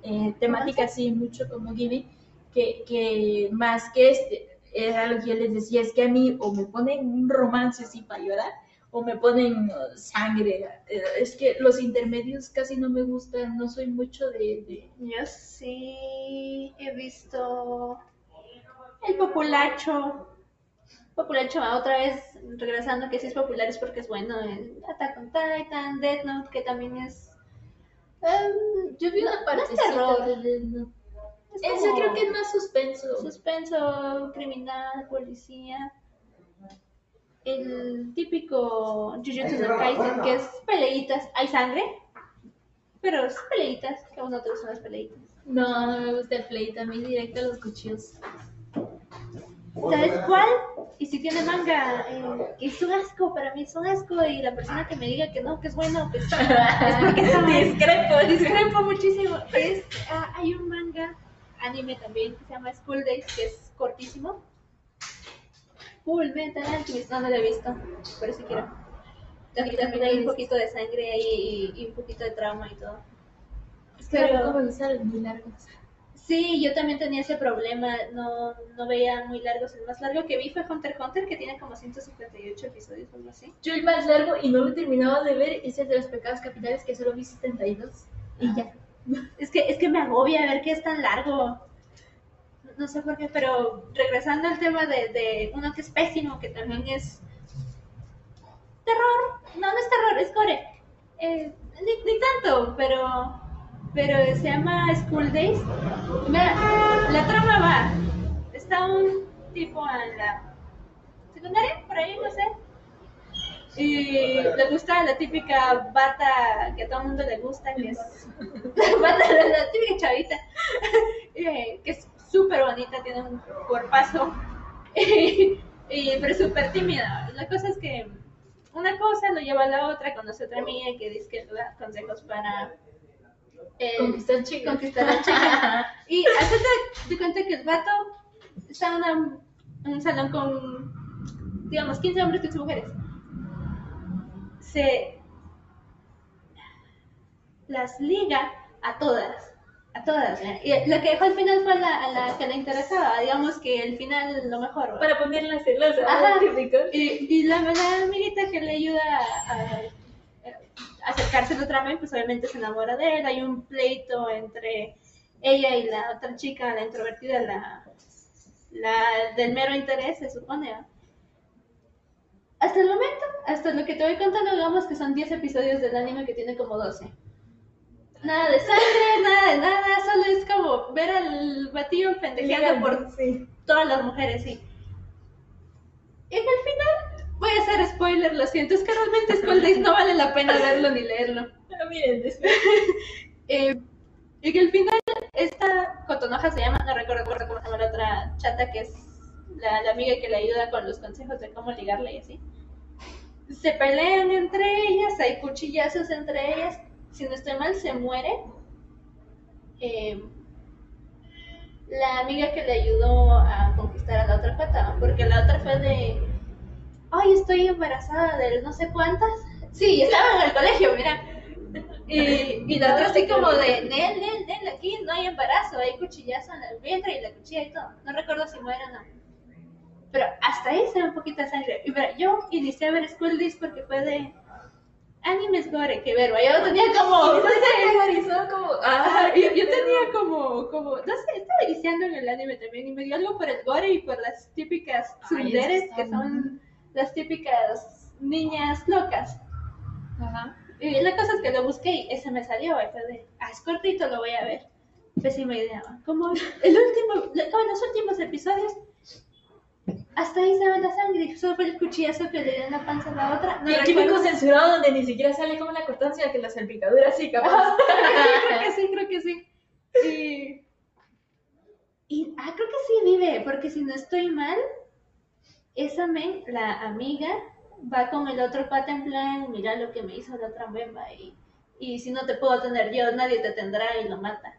eh, temática así mucho como Given, que, que más que este, era lo que yo les decía, es que a mí o me ponen un romance así para llorar, o me ponen uh, sangre. Eh, Es que los intermedios casi no me gustan, no soy mucho de... de- yo sí he visto el populacho. Populacho, otra vez regresando que sí es popular es porque es bueno. El Attack on Titan, Death Note, que también es. em, Yo vi una terror. de Death Note. es creo que es más suspenso. Suspenso, criminal, policía. El típico Jujutsu no Kaisen, que es peleitas. Hay sangre, pero es peleitas. Que a vos no te gustan las peleitas. No, no me gusta el play, a mí directo a los cuchillos. ¿Sabes cuál? Y si tiene manga, eh, que es un asco, para mí es un asco. Y la persona que me diga que no, que es bueno, pues es porque mal. Discrepo, Discrepo muchísimo. Es, ah, hay un manga, anime también, que se llama School Days, que es cortísimo. Full Metal Alchemist, no, no lo he visto, pero sí quiero. También, también hay un poquito de sangre ahí y, y un poquito de trauma y todo. Es que Pero- los muy largos. Sí, yo también tenía ese problema, no, no veía muy largos. El más largo que vi fue Hunter x Hunter, que tiene como 158 episodios o algo así. Yo el más largo y no lo he terminado de ver es el de los pecados capitales que solo vi 72 y ya. Es que, es que me agobia ver que es tan largo. No sé por qué, pero regresando al tema de, de uno que es pésimo, que también es terror. No, no es terror, es gore. Eh, ni, ni tanto, pero, pero se llama School Days. Mira, la trama va. Está un tipo en la secundaria, por ahí, no sé. Y le gusta la típica bata que a todo el mundo le gusta, que es la, bata, la, la típica chavita, eh, que es súper bonita, tiene un cuerpazo, y, y- pero súper tímida. La cosa es que una cosa lo lleva a la otra, conoce otra amiga que dice que da consejos para eh, Conquistar chicos. conquistar a chicas. Y hazte de cuenta que el vato está en una- un salón con, digamos, 15 hombres, 15 mujeres. Se las liga a todas. A todas. Y lo que dejó al final fue a la, a la que le interesaba. Digamos que el final lo mejor. Para ponerla celosa, Ajá. Y, y la, la amiguita que le ayuda a, a acercarse al otra vez, pues obviamente se enamora de él. Hay un pleito entre ella y la otra chica, la introvertida, la, la del mero interés, se supone. Hasta el momento, hasta lo que te voy contando, digamos que son 10 episodios del anime que tiene como 12. Nada de sangre, nada de nada, solo es como ver al batillo pendejeando por Sí. todas las mujeres, sí. Y en el final, voy a hacer spoiler, lo siento, es que realmente School Days no vale la pena verlo ni leerlo. Pero miren, después. Eh, y al final, esta Cotonoja se llama, no recuerdo, recuerdo cómo se llama la otra chata que es la, la amiga que le ayuda con los consejos de cómo ligarle y así. Se pelean entre ellas, hay cuchillazos entre ellas. Si no estoy mal, se muere. Eh, la amiga que le ayudó a conquistar a la otra pata, porque la otra fue de, ay, estoy embarazada de no sé cuántas. Sí, estaba en el colegio, mira. Y, la otra así como de, Nel, Nel, Nel, aquí no hay embarazo, hay cuchillazo en el vientre y la cuchilla y todo. No recuerdo si muere o no. Pero hasta ahí se ve un poquito de sangre. Y mira, yo inicié a ver School Days porque fue de animes gore que ver. Yo tenía como, no sé, como, Ah, yo, yo tenía como, como, no sé, estaba iniciando en el anime también y me dio algo por el gore y por las típicas Ay, tsunderes, es que son las típicas niñas locas. Ajá. Y la cosa es que lo busqué y ese me salió, de, ah, es cortito, lo voy a ver. Pésima idea. Como el último, como los últimos episodios, hasta ahí se ve la sangre, solo fue el cuchillazo que le dio en la panza a la otra. No y el recuerdo. censurado donde ni siquiera sale como la sino que la salpicadura sí, capaz. Ajá, creo que sí, creo que sí. Y, y ah, creo que sí vive, porque si no estoy mal, esa men, la amiga, va con el otro pata en plan, mira lo que me hizo la otra bemba y, y si no te puedo tener yo, nadie te tendrá y lo mata.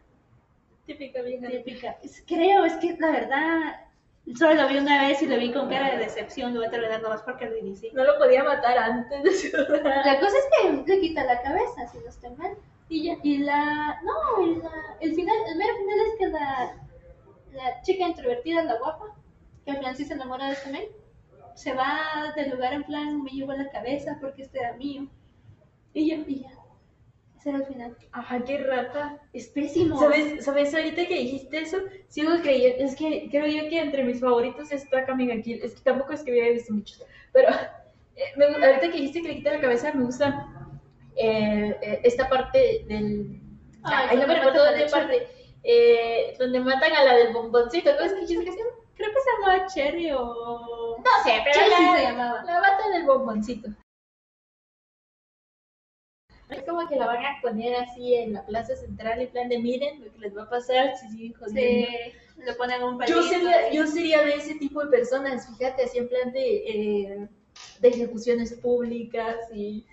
Típica vieja. Típica. Es- creo, es que la verdad, solo lo vi una vez y lo vi con cara de decepción, lo voy a terminar nomás porque lo inicié. No lo podía matar antes de su La cosa es que le quita la cabeza, si no estoy mal. Y ya, y la, no, y la, el final, el mero final es que la, la chica introvertida, la guapa, que al final sí se enamora de este men, se va del lugar en plan, me llevo la cabeza porque este era mío. Y ya, y ya. El final. Ajá, qué rata. Es pésimo. ¿Sabes, ¿Sabes? Ahorita que dijiste eso, sigo creyendo. Es que creo yo que entre mis favoritos está Kami Kill. Es que tampoco es que hubiera visto muchos. Pero eh, me ahorita que dijiste que le quita la cabeza, me gusta eh, eh, esta parte del. Ay, Ay, no me recuerdo matan a de la parte. Donde matan a la del bomboncito. ¿Cómo es que dijiste que se llama? Creo que se llamaba Cherry o... No sé, pero Chelsea la, se llamaba. la bata del bomboncito. Es como que la van a poner así en la plaza central, en plan de miren lo que les va a pasar si siguen jodiendo. Se le ponen un Yo palito. sería, así. yo sería de ese tipo de personas, fíjate, así en plan de, eh, de ejecuciones públicas y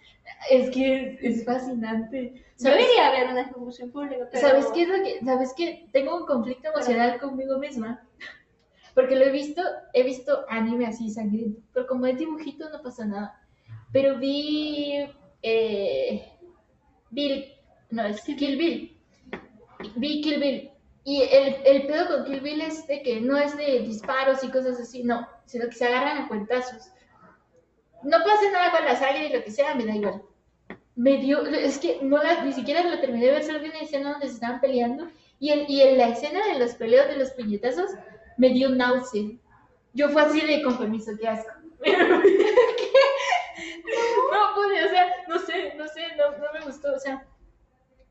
es que es, es fascinante. Yo ¿Sabes, iría a ver una ejecución pública, pero... ¿Sabes qué es lo que, sabes que tengo un conflicto emocional conmigo misma? Porque lo he visto, he visto anime así sangriento, pero como es dibujito no pasa nada. Pero vi eh, Bill, no, es Kill Bill. Vi Kill Bill. Y el, el pedo con Kill Bill es de que no es de disparos y cosas así, no, sino que se agarran a cuentazos. No pasa nada con la sangre y lo que sea, me da igual. Me dio, es que no la, ni siquiera la terminé de ver, solo vi una escena donde se estaban peleando. Y, el, y en la escena de los peleos de los puñetazos me dio náusea. Yo fue así de con permiso, qué asco. No pude, o sea, no sé, no sé, no, me gustó, o sea,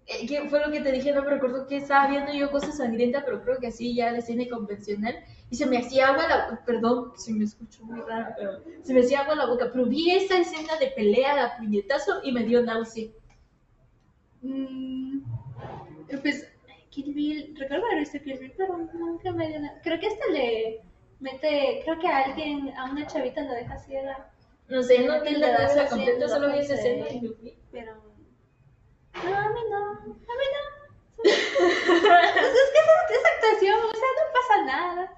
eh, ¿qué fue lo que te dije? No me recuerdo que estaba viendo yo cosas sangrientas, pero creo que así ya de cine convencional, y se me hacía agua la perdón si me escucho muy raro, pero se me hacía agua la boca, pero vi esa escena de pelea a puñetazo y me dio náusea. Mm, pues Kill Bill, recuerdo haber visto Kill Bill, pero nunca me dio nada. Creo que hasta le mete, creo que a alguien, a una chavita la deja ciega, No sé, no Que te le la das la así completa, en solo vi esa de- escena y me fui. pero... No, a mí no, a mí no. pues es que esa, esa actuación, o sea, no pasa nada.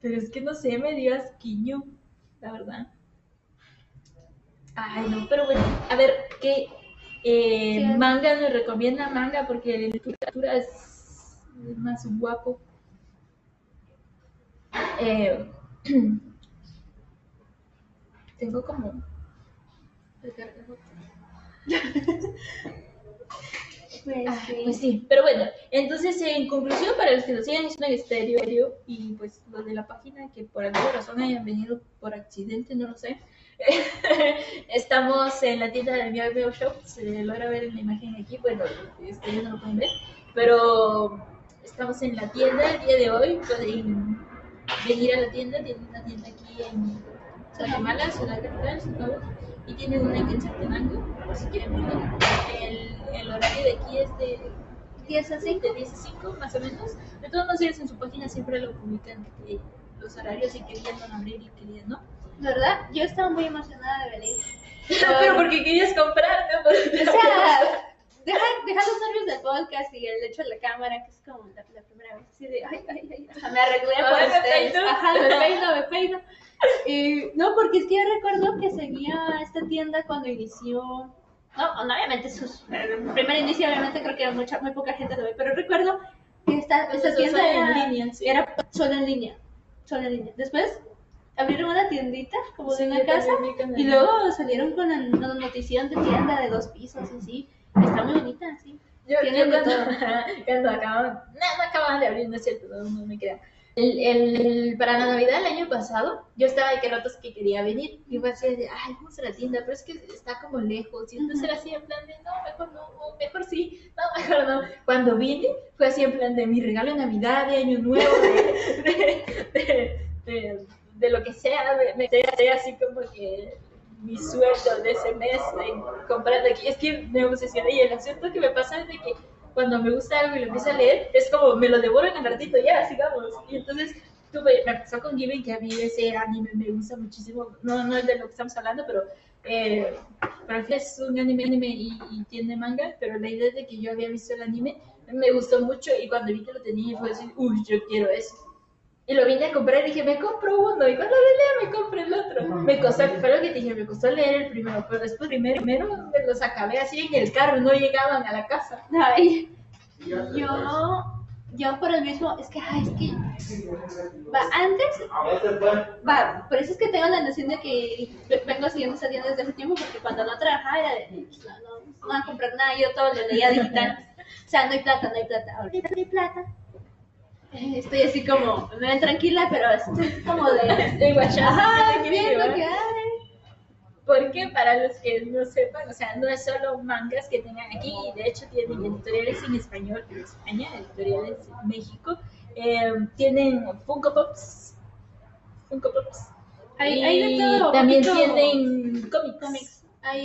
Pero es que no sé, me dio asquiño, la verdad. Ay, no, pero bueno, a ver, ¿qué eh, Sí. manga nos recomienda manga? Porque la literatura es es más guapo. Eh, tengo como... Pues Ah, sí. Pues sí, pero bueno, entonces en conclusión, para los que lo sigan, es un estéreo y pues los de la página que por alguna razón hayan venido por accidente, no lo sé. Estamos en la tienda de Miao Miao Shop, se logra ver en la imagen aquí, bueno, ya no lo pueden ver, pero estamos en la tienda el día de hoy, pueden venir a la tienda, tienen una tienda aquí en Guatemala, ciudad capital, Sonora, y tiene una en Quetzaltenango, por si quieren venir. El, el horario de aquí es de 10 a 5, de 10 a 5 más o menos. De todos modos, ellos en su página siempre lo publican, eh, los horarios y querían no abrir y querían no. ¿Verdad? Yo estaba muy emocionada de venir. Pero porque querías comprar, ¿no? O sea, deja, deja los nervios del podcast y el hecho de la cámara, que es como la, la primera vez, así de, ay, ay, ay, hasta me arreglé por Ahora me ustedes. peino. Ajá, me peino, me peino. Y, no, porque es que yo recuerdo que seguía esta tienda cuando inició, no, no, obviamente sus, el primer inicio obviamente creo que era mucha, muy poca gente todavía, pero recuerdo que esta, esta tienda solo era, en línea, sí. era solo en línea, solo en línea. Después abrieron una tiendita como de Sí, una yo casa y luego salieron con la, notición de tienda de dos pisos y sí, está muy bonita, sí. Yo, yo de cuando, cuando acababan, no, no acababan de abrir, no es cierto, no, no me crean. El, el- para la Navidad del año pasado, yo estaba de que ratos que quería venir. Y fue así de, ay, vamos a la tienda, pero es que está como lejos. Y entonces era así en plan de, no, mejor no, mejor sí, no, mejor no. Cuando vine, fue así en plan de mi regalo de Navidad, de Año Nuevo, de, de, de, lo que sea. Me, quedé así como que mi sueldo de ese mes en comprando aquí. Es que me obsesioné y el asunto que me pasa es de que cuando me gusta algo y lo empiezo a leer, es como me lo devoro en el ratito, ya, sigamos. Y entonces tuve, me pasó con Given que a mí ese anime me gusta muchísimo. No, no es de lo que estamos hablando, pero, eh, fin es un anime, anime y, tiene manga. Pero la idea de que yo había visto el anime me gustó mucho y cuando vi que lo tenía fue así, uy, yo quiero eso. Y lo vine a comprar y dije, me compro uno. Y cuando lo lea, me compro el otro. Me costó, fue lo que te dije, me costó leer el primero. Pero después, primero, primero me los acabé así en el carro, no llegaban a la casa. Ay, yo, yo por el mismo, es que, ay, es que, va, antes, va, por eso es que tengo la noción de que ve- vengo siguiendo esa tienda desde hace tiempo, porque cuando no trabajaba era de, pues, no, no, no voy a comprar nada, yo todo lo leía digital, o sea, no hay plata, no hay plata, ahorita no hay plata, estoy así como, me ven tranquila, pero estoy como de, Estoy guachando, ajá, ¿qué te quiere viendo que, Porque para los que no sepan, o sea, no es solo mangas que tengan aquí, y de hecho tienen editoriales en español en España, editoriales en México, eh, tienen Funko Pops, Funko Pops, hay, y hay de todo, también poquito tienen cómics. cómics, hay